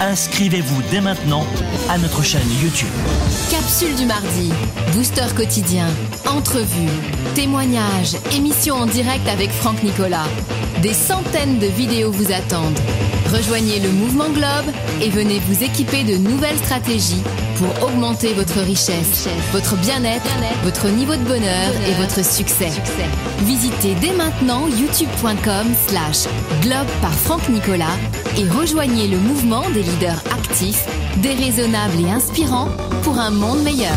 inscrivez-vous dès maintenant à notre chaîne YouTube. Capsule du mardi, booster quotidien, entrevue, témoignages, émissions en direct avec Franck Nicolas. Des centaines de vidéos vous attendent. Rejoignez le mouvement Globe et venez vous équiper de nouvelles stratégies pour augmenter votre richesse, votre bien-être, votre niveau de bonheur et votre succès. Visitez dès maintenant youtube.com slash globe par Franck Nicolas et rejoignez le mouvement des leaders actifs, déraisonnables et inspirants pour un monde meilleur.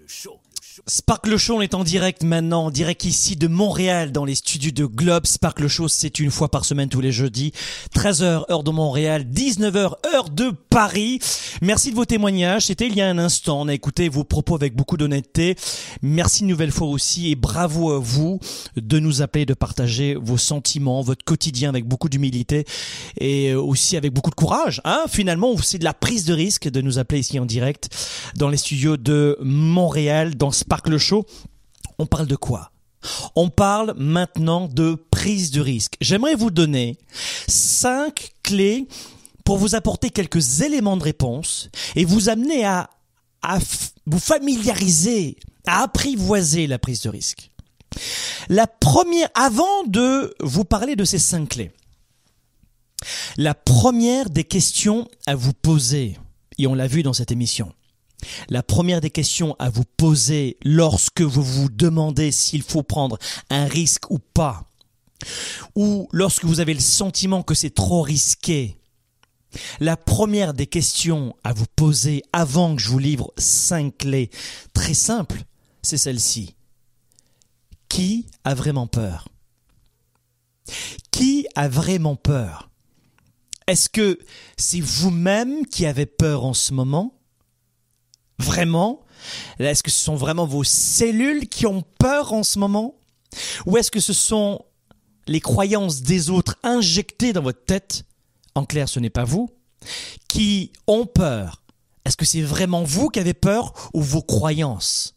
Sparkle Show, on est en direct maintenant, en direct ici de Montréal dans les studios de Globe. Sparkle Show, c'est une fois par semaine tous les jeudis, 13h heure de Montréal, 19h heure de Paris. Merci de vos témoignages. C'était il y a un instant. On a écouté vos propos avec beaucoup d'honnêteté. Merci une nouvelle fois aussi et bravo à vous de nous appeler, de partager vos sentiments, votre quotidien avec beaucoup d'humilité et aussi avec beaucoup de courage. Hein Finalement, c'est de la prise de risque de nous appeler ici en direct dans les studios de Montréal, dans Sparkle Show. On parle de quoi? On parle maintenant de prise de risque. J'aimerais vous donner cinq clés pour vous apporter quelques éléments de réponse et vous amener à, à vous familiariser, à apprivoiser la prise de risque. La première, avant de vous parler de ces cinq clés, la première des questions à vous poser, et on l'a vu dans cette émission, la première des questions à vous poser lorsque vous vous demandez s'il faut prendre un risque ou pas, ou lorsque vous avez le sentiment que c'est trop risqué, la première des questions à vous poser avant que je vous livre cinq clés très simples, c'est celle-ci. Qui a vraiment peur? Qui a vraiment peur? Est-ce que c'est vous-même qui avez peur en ce moment? Vraiment? Est-ce que ce sont vraiment vos cellules qui ont peur en ce moment? Ou est-ce que ce sont les croyances des autres injectées dans votre tête? En clair, ce n'est pas vous qui ont peur. Est-ce que c'est vraiment vous qui avez peur ou vos croyances?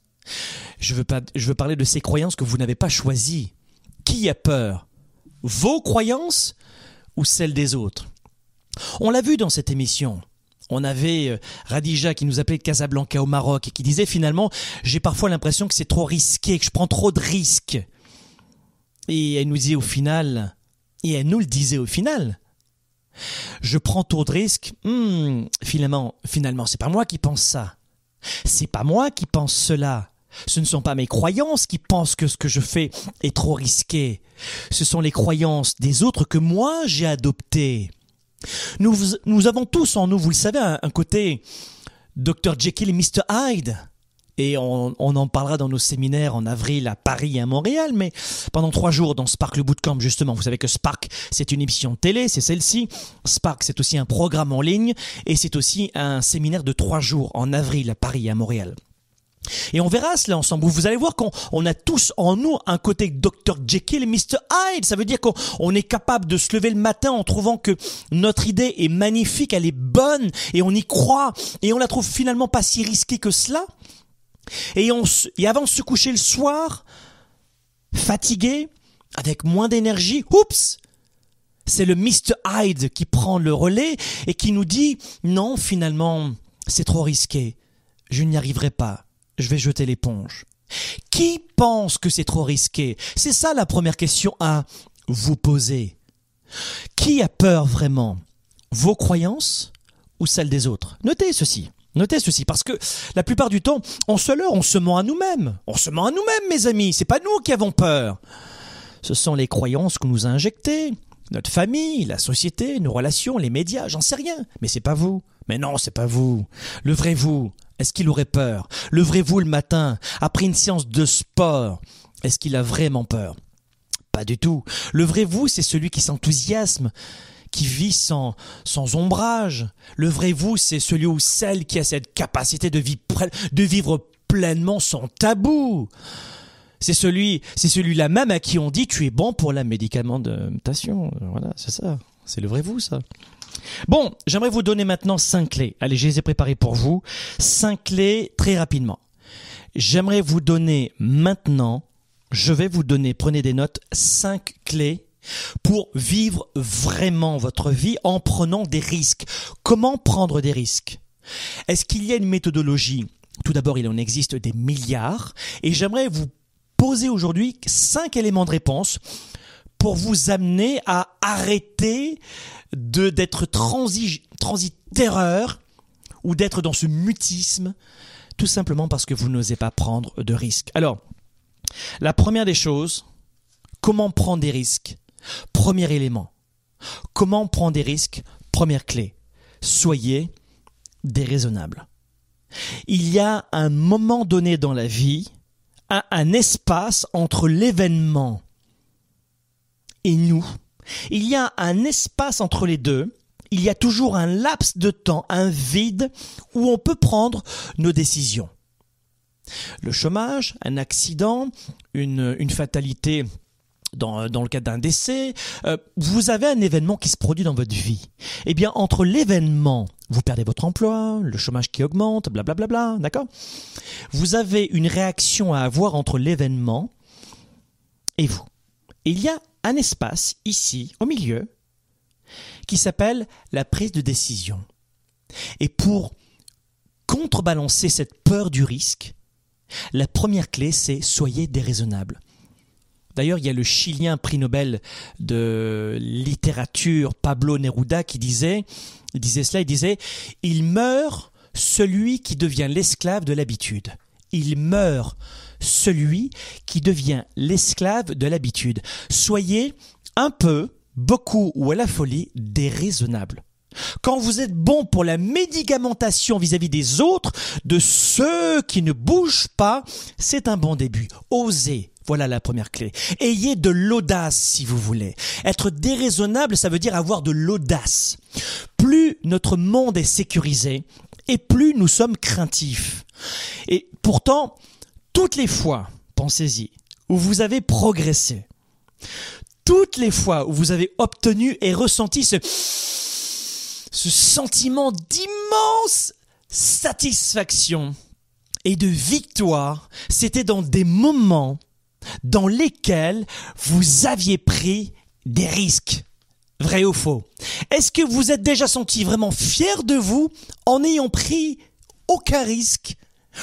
Je veux, je veux parler de ces croyances que vous n'avez pas choisies. Qui a peur? Vos croyances ou celles des autres? On l'a vu dans cette émission. On avait euh, Radija qui nous appelait de Casablanca au Maroc et qui disait finalement j'ai parfois l'impression que c'est trop risqué, que je prends trop de risques. Et elle nous disait au final, et elle nous le disait au final, je prends trop de risques. Hmm, finalement, finalement, c'est pas moi qui pense ça. C'est pas moi qui pense cela. Ce ne sont pas mes croyances qui pensent que ce que je fais est trop risqué. Ce sont les croyances des autres que moi j'ai adoptées. Nous, avons tous en nous, vous le savez, un, côté Dr. Jekyll et Mr. Hyde. Et on, on, en parlera dans nos séminaires en avril à Paris et à Montréal, mais pendant trois jours dans Spark le Bootcamp, justement, vous savez que Spark, c'est une émission télé, c'est celle-ci. Spark, c'est aussi un programme en ligne, et c'est aussi un séminaire de trois jours en avril à Paris et à Montréal. Et on verra cela ensemble. Vous allez voir qu'on on a tous en nous un côté Dr. Jekyll et Mr. Hyde. Ça veut dire qu'on est capable de se lever le matin en trouvant que notre idée est magnifique, elle est bonne, et on y croit, et on la trouve finalement pas si risquée que cela. Et, et avant de se coucher le soir, fatigué, avec moins d'énergie, oups, c'est le Mr. Hyde qui prend le relais et qui nous dit non, finalement, c'est trop risqué, je n'y arriverai pas je vais jeter l'éponge. Qui pense que c'est trop risqué? C'est ça la première question à vous poser. Qui a peur vraiment? Vos croyances ou celles des autres? Notez ceci. Notez ceci, parce que la plupart du temps, on se leurre, on se ment à nous-mêmes. On se ment à nous-mêmes, mes amis. C'est pas nous qui avons peur. Ce sont les croyances qu'on nous a injectées. Notre famille, la société, nos relations, les médias, j'en sais rien. Mais c'est pas vous. Mais non, c'est pas vous. Le vrai vous, est-ce qu'il aurait peur? Levrez-vous le matin, après une séance de sport. Est-ce qu'il a vraiment peur? Pas du tout. Le vrai vous, c'est celui qui s'enthousiasme, qui vit sans, sans ombrage. Le vrai vous, c'est celui ou celle qui a cette capacité de, vivre, de vivre pleinement sans tabou. C'est celui, c'est celui-là même à qui on dit tu es bon pour la médicamentation. Voilà, c'est ça. C'est le vrai vous, ça. Bon, j'aimerais vous donner maintenant cinq clés. Allez, je les ai préparées pour vous. Cinq clés très rapidement. J'aimerais vous donner maintenant, je vais vous donner, prenez des notes, cinq clés pour vivre vraiment votre vie en prenant des risques. Comment prendre des risques? Est-ce qu'il y a une méthodologie? Tout d'abord, il en existe des milliards et j'aimerais vous poser aujourd'hui cinq éléments de réponse pour vous amener à arrêter de d'être transi, terreur ou d'être dans ce mutisme tout simplement parce que vous n'osez pas prendre de risques. Alors, la première des choses, comment prendre des risques? Premier élément. Comment prendre des risques? Première clé. Soyez déraisonnable. Il y a un moment donné dans la vie, un espace entre l'événement et nous. Il y a un espace entre les deux. Il y a toujours un laps de temps, un vide où on peut prendre nos décisions. Le chômage, un accident, une, fatalité dans, dans, le cadre d'un décès, euh, vous avez un événement qui se produit dans votre vie. Eh bien, entre l'événement, vous perdez votre emploi, le chômage qui augmente, blablabla, bla bla bla, d'accord? Vous avez une réaction à avoir entre l'événement et vous. il y a un espace ici, au milieu, qui s'appelle la prise de décision. Et pour contrebalancer cette peur du risque, la première clé, c'est soyez déraisonnable. D'ailleurs, il y a le Chilien prix Nobel de littérature Pablo Neruda qui disait, cela, il disait, il meurt celui qui devient l'esclave de l'habitude. Il meurt celui qui devient l'esclave de l'habitude. Soyez un peu, beaucoup ou à la folie déraisonnable. Quand vous êtes bon pour la médicamentation vis-à-vis des autres, de ceux qui ne bougent pas, c'est un bon début. Osez. Voilà la première clé. Ayez de l'audace si vous voulez. Être déraisonnable, ça veut dire avoir de l'audace. Plus notre monde est sécurisé, et plus nous sommes craintifs. Et pourtant, toutes les fois, pensez-y, où vous avez progressé, toutes les fois où vous avez obtenu et ressenti ce, sentiment d'immense satisfaction et de victoire, c'était dans des moments dans lesquels vous aviez pris des risques. Vrai ou faux Est-ce que vous êtes déjà senti vraiment fier de vous en n'ayant pris aucun risque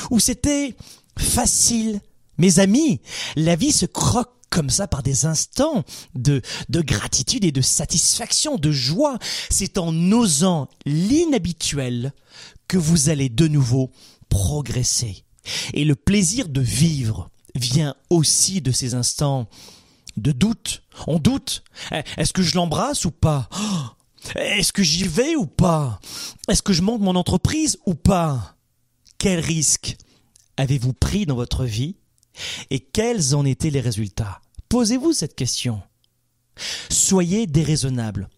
Ou c'était facile? Mes amis, la vie se croque comme ça par des instants de, de gratitude et de satisfaction, de joie. C'est en osant l'inhabituel que vous allez de nouveau progresser. Et le plaisir de vivre vient aussi de ces instants de doute. On doute. Est-ce que je l'embrasse ou pas? Est-ce que j'y vais ou pas? Est-ce que je monte mon entreprise ou pas? Quel risque avez-vous pris dans votre vie? Et quels en étaient les résultats? Posez-vous cette question. Soyez déraisonnable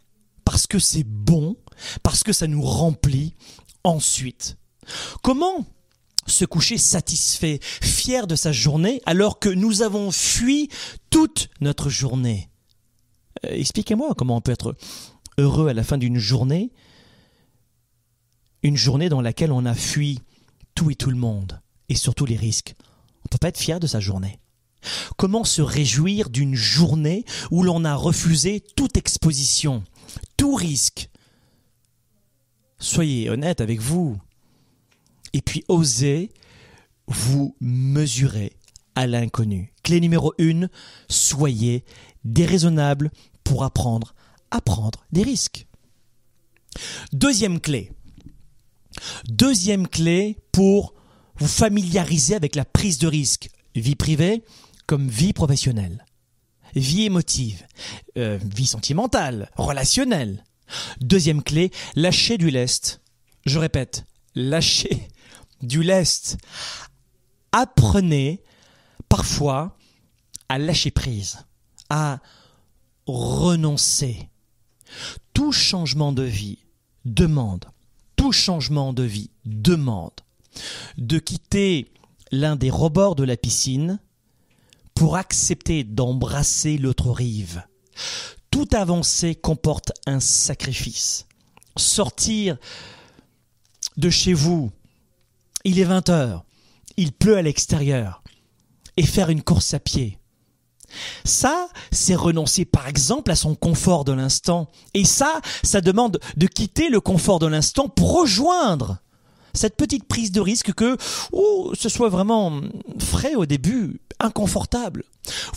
parce que c'est bon, parce que ça nous remplit ensuite. Comment se coucher satisfait, fier de sa journée, alors que nous avons fui toute notre journée. Euh, expliquez-moi comment on peut être heureux à la fin d'une journée, une journée dans laquelle on a fui tout et tout le monde, et surtout les risques. On ne peut pas être fier de sa journée. Comment se réjouir d'une journée où l'on a refusé toute exposition, tout risque? Soyez honnête avec vous et puis oser vous mesurez à l'inconnu. Clé numéro 1, soyez déraisonnable pour apprendre à prendre des risques. Deuxième clé. Deuxième clé pour vous familiariser avec la prise de risque, vie privée comme vie professionnelle, vie émotive, euh, vie sentimentale, relationnelle. Deuxième clé, lâcher du lest. Je répète, lâcher du lest. Apprenez parfois à lâcher prise, à renoncer. Tout changement de vie demande, tout changement de vie demande de quitter l'un des rebords de la piscine pour accepter d'embrasser l'autre rive. Toute avancée comporte un sacrifice. Sortir de chez vous, il est 20 heures, il pleut à l'extérieur, et faire une course à pied. Ça, c'est renoncer par exemple à son confort de l'instant. Et ça, ça demande de quitter le confort de l'instant pour rejoindre cette petite prise de risque que ce soit vraiment frais au début, inconfortable.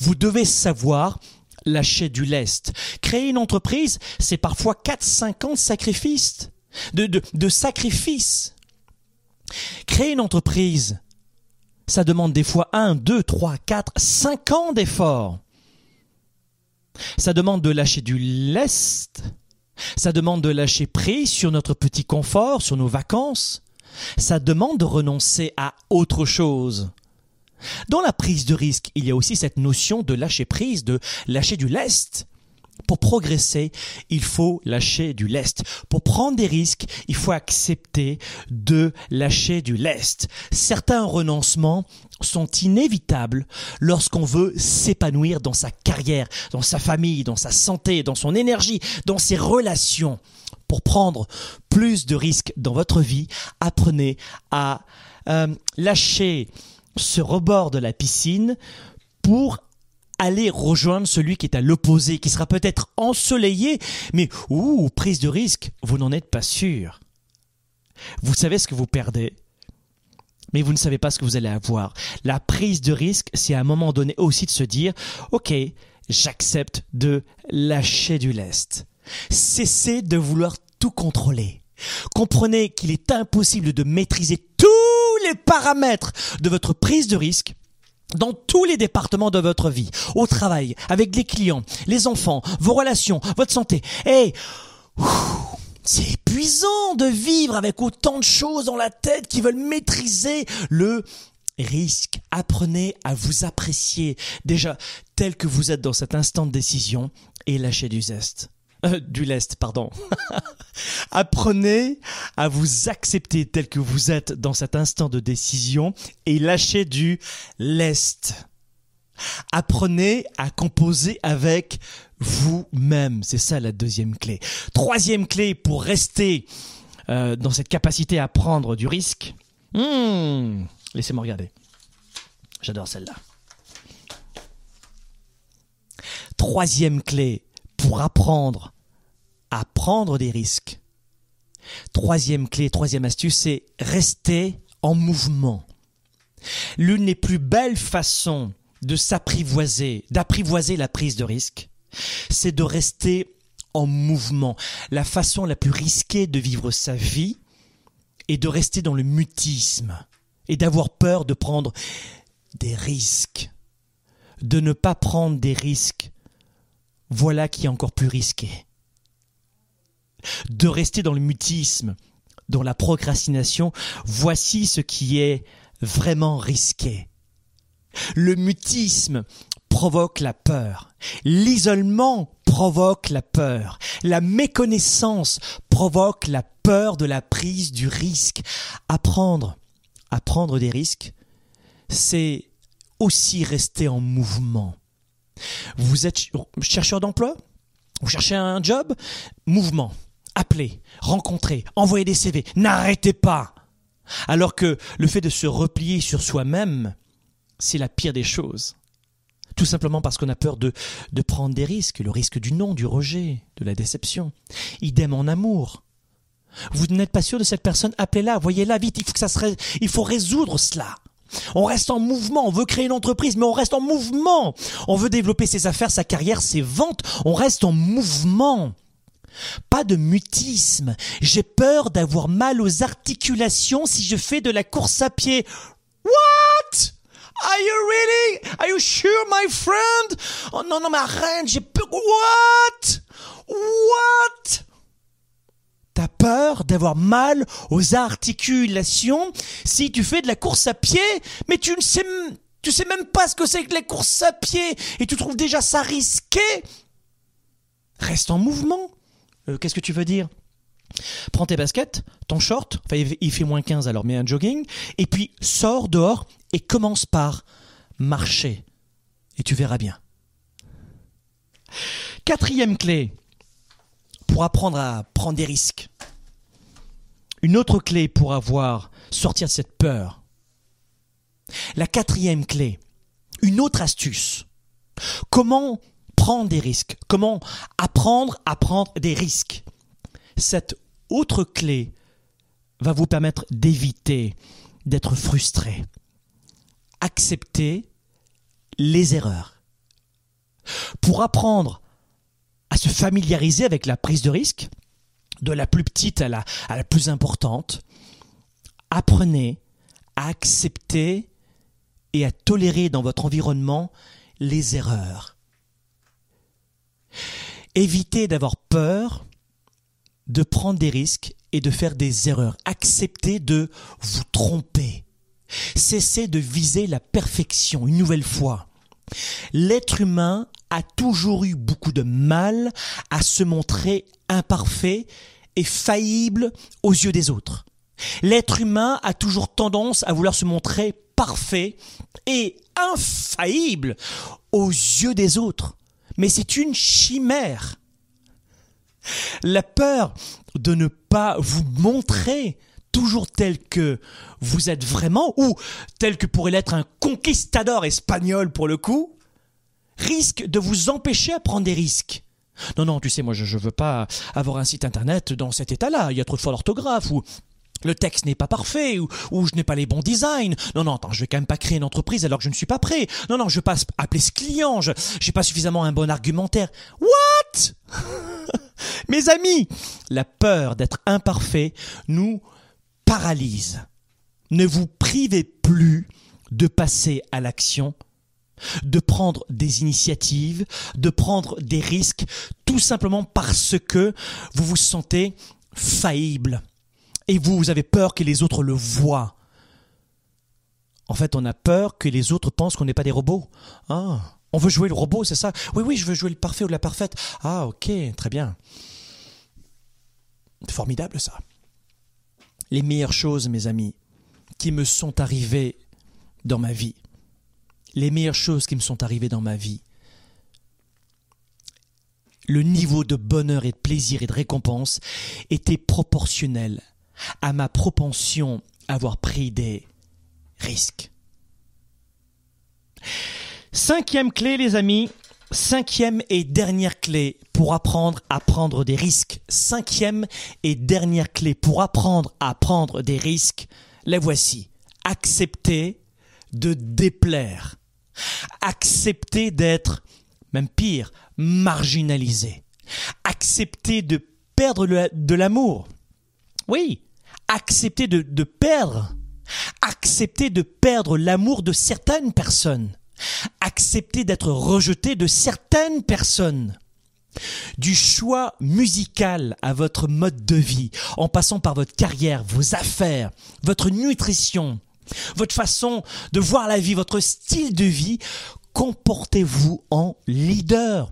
Vous devez savoir lâcher du lest. Créer une entreprise, c'est parfois 4-5 ans de sacrifices. De sacrifices. Créer une entreprise, ça demande des fois 1, 2, 3, 4, 5 ans d'efforts. Ça demande de lâcher du lest. Ça demande de lâcher prise sur notre petit confort, sur nos vacances. Ça demande de renoncer à autre chose. Dans la prise de risque, il y a aussi cette notion de lâcher prise, de lâcher du lest. Pour progresser, il faut lâcher du lest. Pour prendre des risques, il faut accepter de lâcher du lest. Certains renoncements sont inévitables lorsqu'on veut s'épanouir dans sa carrière, dans sa famille, dans sa santé, dans son énergie, dans ses relations. Pour prendre plus de risques dans votre vie, apprenez à euh, lâcher ce rebord de la piscine pour aller rejoindre celui qui est à l'opposé, qui sera peut-être ensoleillé, mais ouh, prise de risque, vous n'en êtes pas sûr. Vous savez ce que vous perdez, mais vous ne savez pas ce que vous allez avoir. La prise de risque, c'est à un moment donné aussi de se dire, ok, j'accepte de lâcher du lest. Cessez de vouloir tout contrôler. Comprenez qu'il est impossible de maîtriser tous les paramètres de votre prise de risque dans tous les départements de votre vie, au travail, avec les clients, les enfants, vos relations, votre santé. Et c'est épuisant de vivre avec autant de choses dans la tête qui veulent maîtriser le risque. Apprenez à vous apprécier déjà tel que vous êtes dans cet instant de décision et lâchez du zeste. Euh, du lest, pardon. Apprenez à vous accepter tel que vous êtes dans cet instant de décision et lâchez du lest. Apprenez à composer avec vous-même. C'est ça la deuxième clé. Troisième clé pour rester euh, dans cette capacité à prendre du risque. Hmm, laissez-moi regarder. J'adore celle-là. Troisième clé pour apprendre à prendre des risques. Troisième clé, troisième astuce, c'est rester en mouvement. L'une des plus belles façons de s'apprivoiser, d'apprivoiser la prise de risque, c'est de rester en mouvement. La façon la plus risquée de vivre sa vie est de rester dans le mutisme et d'avoir peur de prendre des risques. De ne pas prendre des risques. Voilà qui est encore plus risqué de rester dans le mutisme, dans la procrastination, voici ce qui est vraiment risqué. Le mutisme provoque la peur. L'isolement provoque la peur. La méconnaissance provoque la peur de la prise du risque. Apprendre à des risques, c'est aussi rester en mouvement. Vous êtes chercheur d'emploi? Vous cherchez un job? Mouvement appeler, rencontrer, envoyer des CV. N'arrêtez pas. Alors que le fait de se replier sur soi-même, c'est la pire des choses. Tout simplement parce qu'on a peur de, de prendre des risques, le risque du non, du rejet, de la déception. Idem en amour. Vous n'êtes pas sûr de cette personne, appelez-la, voyez-la vite, il faut que ça il faut résoudre cela. On reste en mouvement. On veut créer une entreprise, mais on reste en mouvement. On veut développer ses affaires, sa carrière, ses ventes. On reste en mouvement. Pas de mutisme. J'ai peur d'avoir mal aux articulations si je fais de la course à pied. What? Are you really? Are you sure, my friend? Oh non, non, mais arrête, j'ai peur. What? What? Peur d'avoir mal aux articulations si tu fais de la course à pied, mais tu ne sais, tu sais même pas ce que c'est que la course à pied et tu trouves déjà ça risqué. Reste en mouvement. Euh, Qu'est-ce que tu veux dire? Prends tes baskets, ton short, il fait moins 15 alors mets un jogging, et puis sors dehors et commence par marcher. Et tu verras bien. Quatrième clé apprendre à prendre des risques. Une autre clé pour avoir sortir de cette peur. La quatrième clé, une autre astuce. Comment prendre des risques? Comment apprendre à prendre des risques? Cette autre clé va vous permettre d'éviter d'être frustré. Accepter les erreurs. Pour apprendre à se familiariser avec la prise de risque, de la plus petite à la, plus importante, apprenez à accepter et à tolérer dans votre environnement les erreurs. Évitez d'avoir peur de prendre des risques et de faire des erreurs. Acceptez de vous tromper. Cessez de viser la perfection une nouvelle fois. L'être humain a toujours eu beaucoup de mal à se montrer imparfait et faillible aux yeux des autres. L'être humain a toujours tendance à vouloir se montrer parfait et infaillible aux yeux des autres. Mais c'est une chimère. La peur de ne pas vous montrer toujours tel que vous êtes vraiment, ou tel que pourrait l'être un conquistador espagnol pour le coup, risque de vous empêcher à prendre des risques. Non, non, tu sais, moi je ne veux pas avoir un site internet dans cet état-là. Il y a trop de fautes d'orthographe ou le texte n'est pas parfait ou, je n'ai pas les bons designs. Non, non, attends, je vais quand même pas créer une entreprise alors que je ne suis pas prêt. Non, non, je vais pas appeler ce client. Je j'ai pas suffisamment un bon argumentaire. What? Mes amis, la peur d'être imparfait nous paralyse. Ne vous privez plus de passer à l'action, de prendre des initiatives, de prendre des risques, tout simplement parce que vous vous sentez faillible et vous, avez peur que les autres le voient. En fait, on a peur que les autres pensent qu'on n'est pas des robots. Ah, on veut jouer le robot, c'est ça? Oui, oui, je veux jouer le parfait ou la parfaite. Ah, ok, très bien. Formidable ça. Les meilleures choses, mes amis, qui me sont arrivées dans ma vie, les meilleures choses qui me sont arrivées dans ma vie, le niveau de bonheur et de plaisir et de récompense était proportionnel à ma propension à avoir pris des risques. Cinquième clé, les amis. Cinquième et dernière clé pour apprendre à prendre des risques. Cinquième et dernière clé pour apprendre à prendre des risques. La voici. Accepter de déplaire. Accepter d'être, même pire, marginalisé. Accepter de perdre de l'amour. Oui, accepter de, de perdre. Accepter de perdre l'amour de certaines personnes. Accepter d'être rejeté de certaines personnes. Du choix musical à votre mode de vie, en passant par votre carrière, vos affaires, votre nutrition, votre façon de voir la vie, votre style de vie, comportez-vous en leader.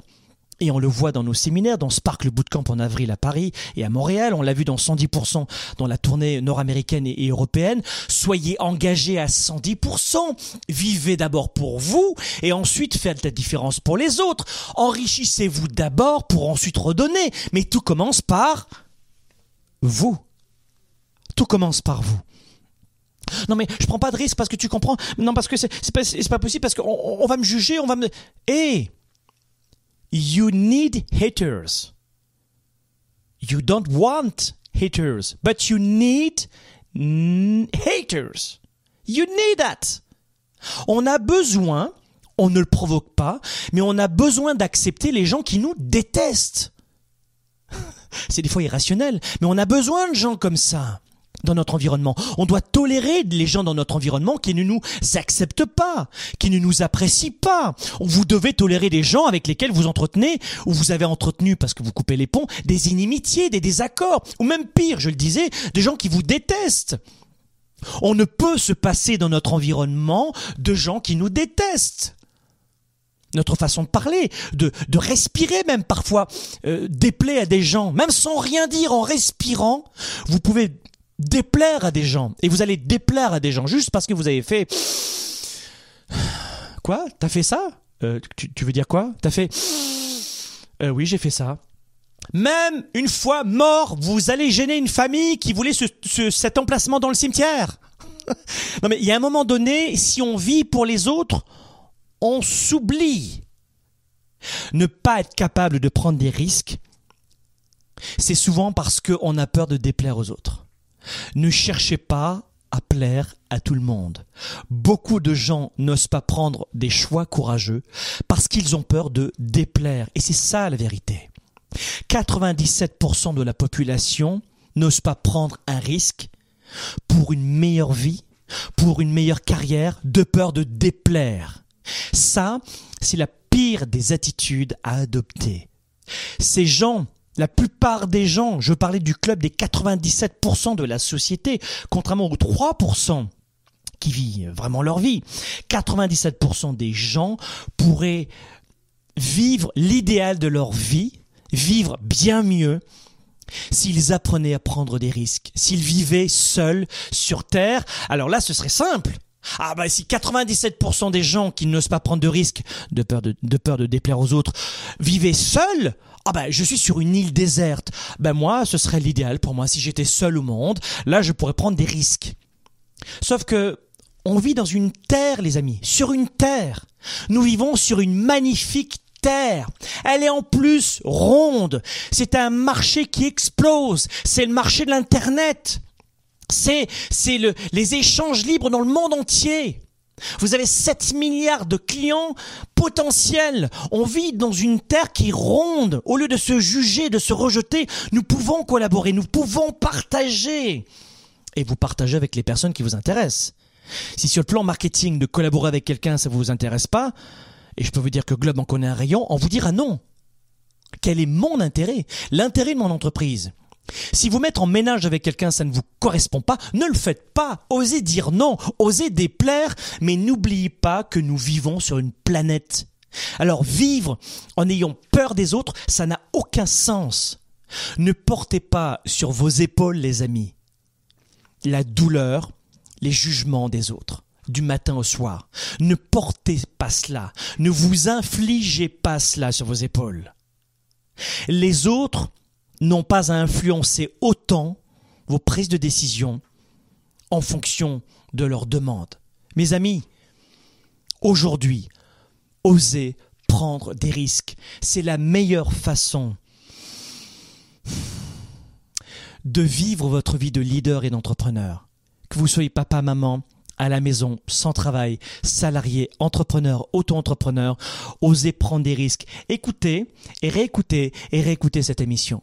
Et on le voit dans nos séminaires, dans Sparkle Bootcamp en avril à Paris et à Montréal. On l'a vu dans 110% dans la tournée nord-américaine et européenne. Soyez engagés à 110%. Vivez d'abord pour vous et ensuite faites la différence pour les autres. Enrichissez-vous d'abord pour ensuite redonner. Mais tout commence par vous. Tout commence par vous. Non mais je prends pas de risque parce que tu comprends. Non parce que c'est pas, pas possible parce qu'on on- on va me juger, on va me. Eh, you need haters. You don't want haters, but you need haters. You need that. On a besoin, on ne le provoque pas, mais on a besoin d'accepter les gens qui nous détestent. C'est des fois irrationnel, mais on a besoin de gens comme ça dans notre environnement. On doit tolérer les gens dans notre environnement qui ne nous acceptent pas, qui ne nous apprécient pas. Vous devez tolérer des gens avec lesquels vous entretenez, ou vous avez entretenu, parce que vous coupez les ponts, des inimitiés, des désaccords, ou même pire, je le disais, des gens qui vous détestent. On ne peut se passer dans notre environnement de gens qui nous détestent. Notre façon de parler, de, de respirer même parfois, euh, déplaît à des gens, même sans rien dire, en respirant, vous pouvez déplaire à des gens. Et vous allez déplaire à des gens juste parce que vous avez fait... Quoi? T'as fait ça? Euh, tu, veux dire quoi? T'as fait... Euh, oui, j'ai fait ça. Même une fois mort, vous allez gêner une famille qui voulait ce, ce- cet emplacement dans le cimetière. non mais il y a un moment donné, si on vit pour les autres, on s'oublie. Ne pas être capable de prendre des risques, c'est souvent parce qu'on a peur de déplaire aux autres. Ne cherchez pas à plaire à tout le monde. Beaucoup de gens n'osent pas prendre des choix courageux parce qu'ils ont peur de déplaire. Et c'est ça la vérité. 97% de la population n'ose pas prendre un risque pour une meilleure vie, pour une meilleure carrière, de peur de déplaire. Ça, c'est la pire des attitudes à adopter. Ces gens, la plupart des gens, je parlais du club des 97% de la société, contrairement aux 3% qui vivent vraiment leur vie, 97% des gens pourraient vivre l'idéal de leur vie, vivre bien mieux, s'ils apprenaient à prendre des risques, s'ils vivaient seuls sur Terre, alors là ce serait simple. Ah bah si 97% des gens qui n'osent pas prendre de risques, de peur de, de peur de déplaire aux autres, vivaient seuls, ah bah je suis sur une île déserte. Ben moi ce serait l'idéal pour moi si j'étais seul au monde, là je pourrais prendre des risques. Sauf que on vit dans une terre, les amis, sur une terre. Nous vivons sur une magnifique terre. Elle est en plus ronde. C'est un marché qui explose. C'est le marché de l'Internet. C'est, c'est le, les échanges libres dans le monde entier. Vous avez 7 milliards de clients potentiels. On vit dans une terre qui ronde. Au lieu de se juger, de se rejeter, nous pouvons collaborer, nous pouvons partager. Et vous partagez avec les personnes qui vous intéressent. Si sur le plan marketing de collaborer avec quelqu'un, ça ne vous intéresse pas, et je peux vous dire que Globe en connaît un rayon, on vous dira non. Quel est mon intérêt? L'intérêt de mon entreprise? Si vous mettre en ménage avec quelqu'un, ça ne vous correspond pas, ne le faites pas. Osez dire non, osez déplaire, mais n'oubliez pas que nous vivons sur une planète. Alors vivre en ayant peur des autres, ça n'a aucun sens. Ne portez pas sur vos épaules, les amis, la douleur, les jugements des autres, du matin au soir. Ne portez pas cela, ne vous infligez pas cela sur vos épaules. Les autres n'ont pas à influencer autant vos prises de décision en fonction de leurs demandes. Mes amis, aujourd'hui, osez prendre des risques. C'est la meilleure façon de vivre votre vie de leader et d'entrepreneur. Que vous soyez papa, maman, à la maison, sans travail, salarié, entrepreneur, auto-entrepreneur, osez prendre des risques. Écoutez et réécoutez et réécoutez cette émission.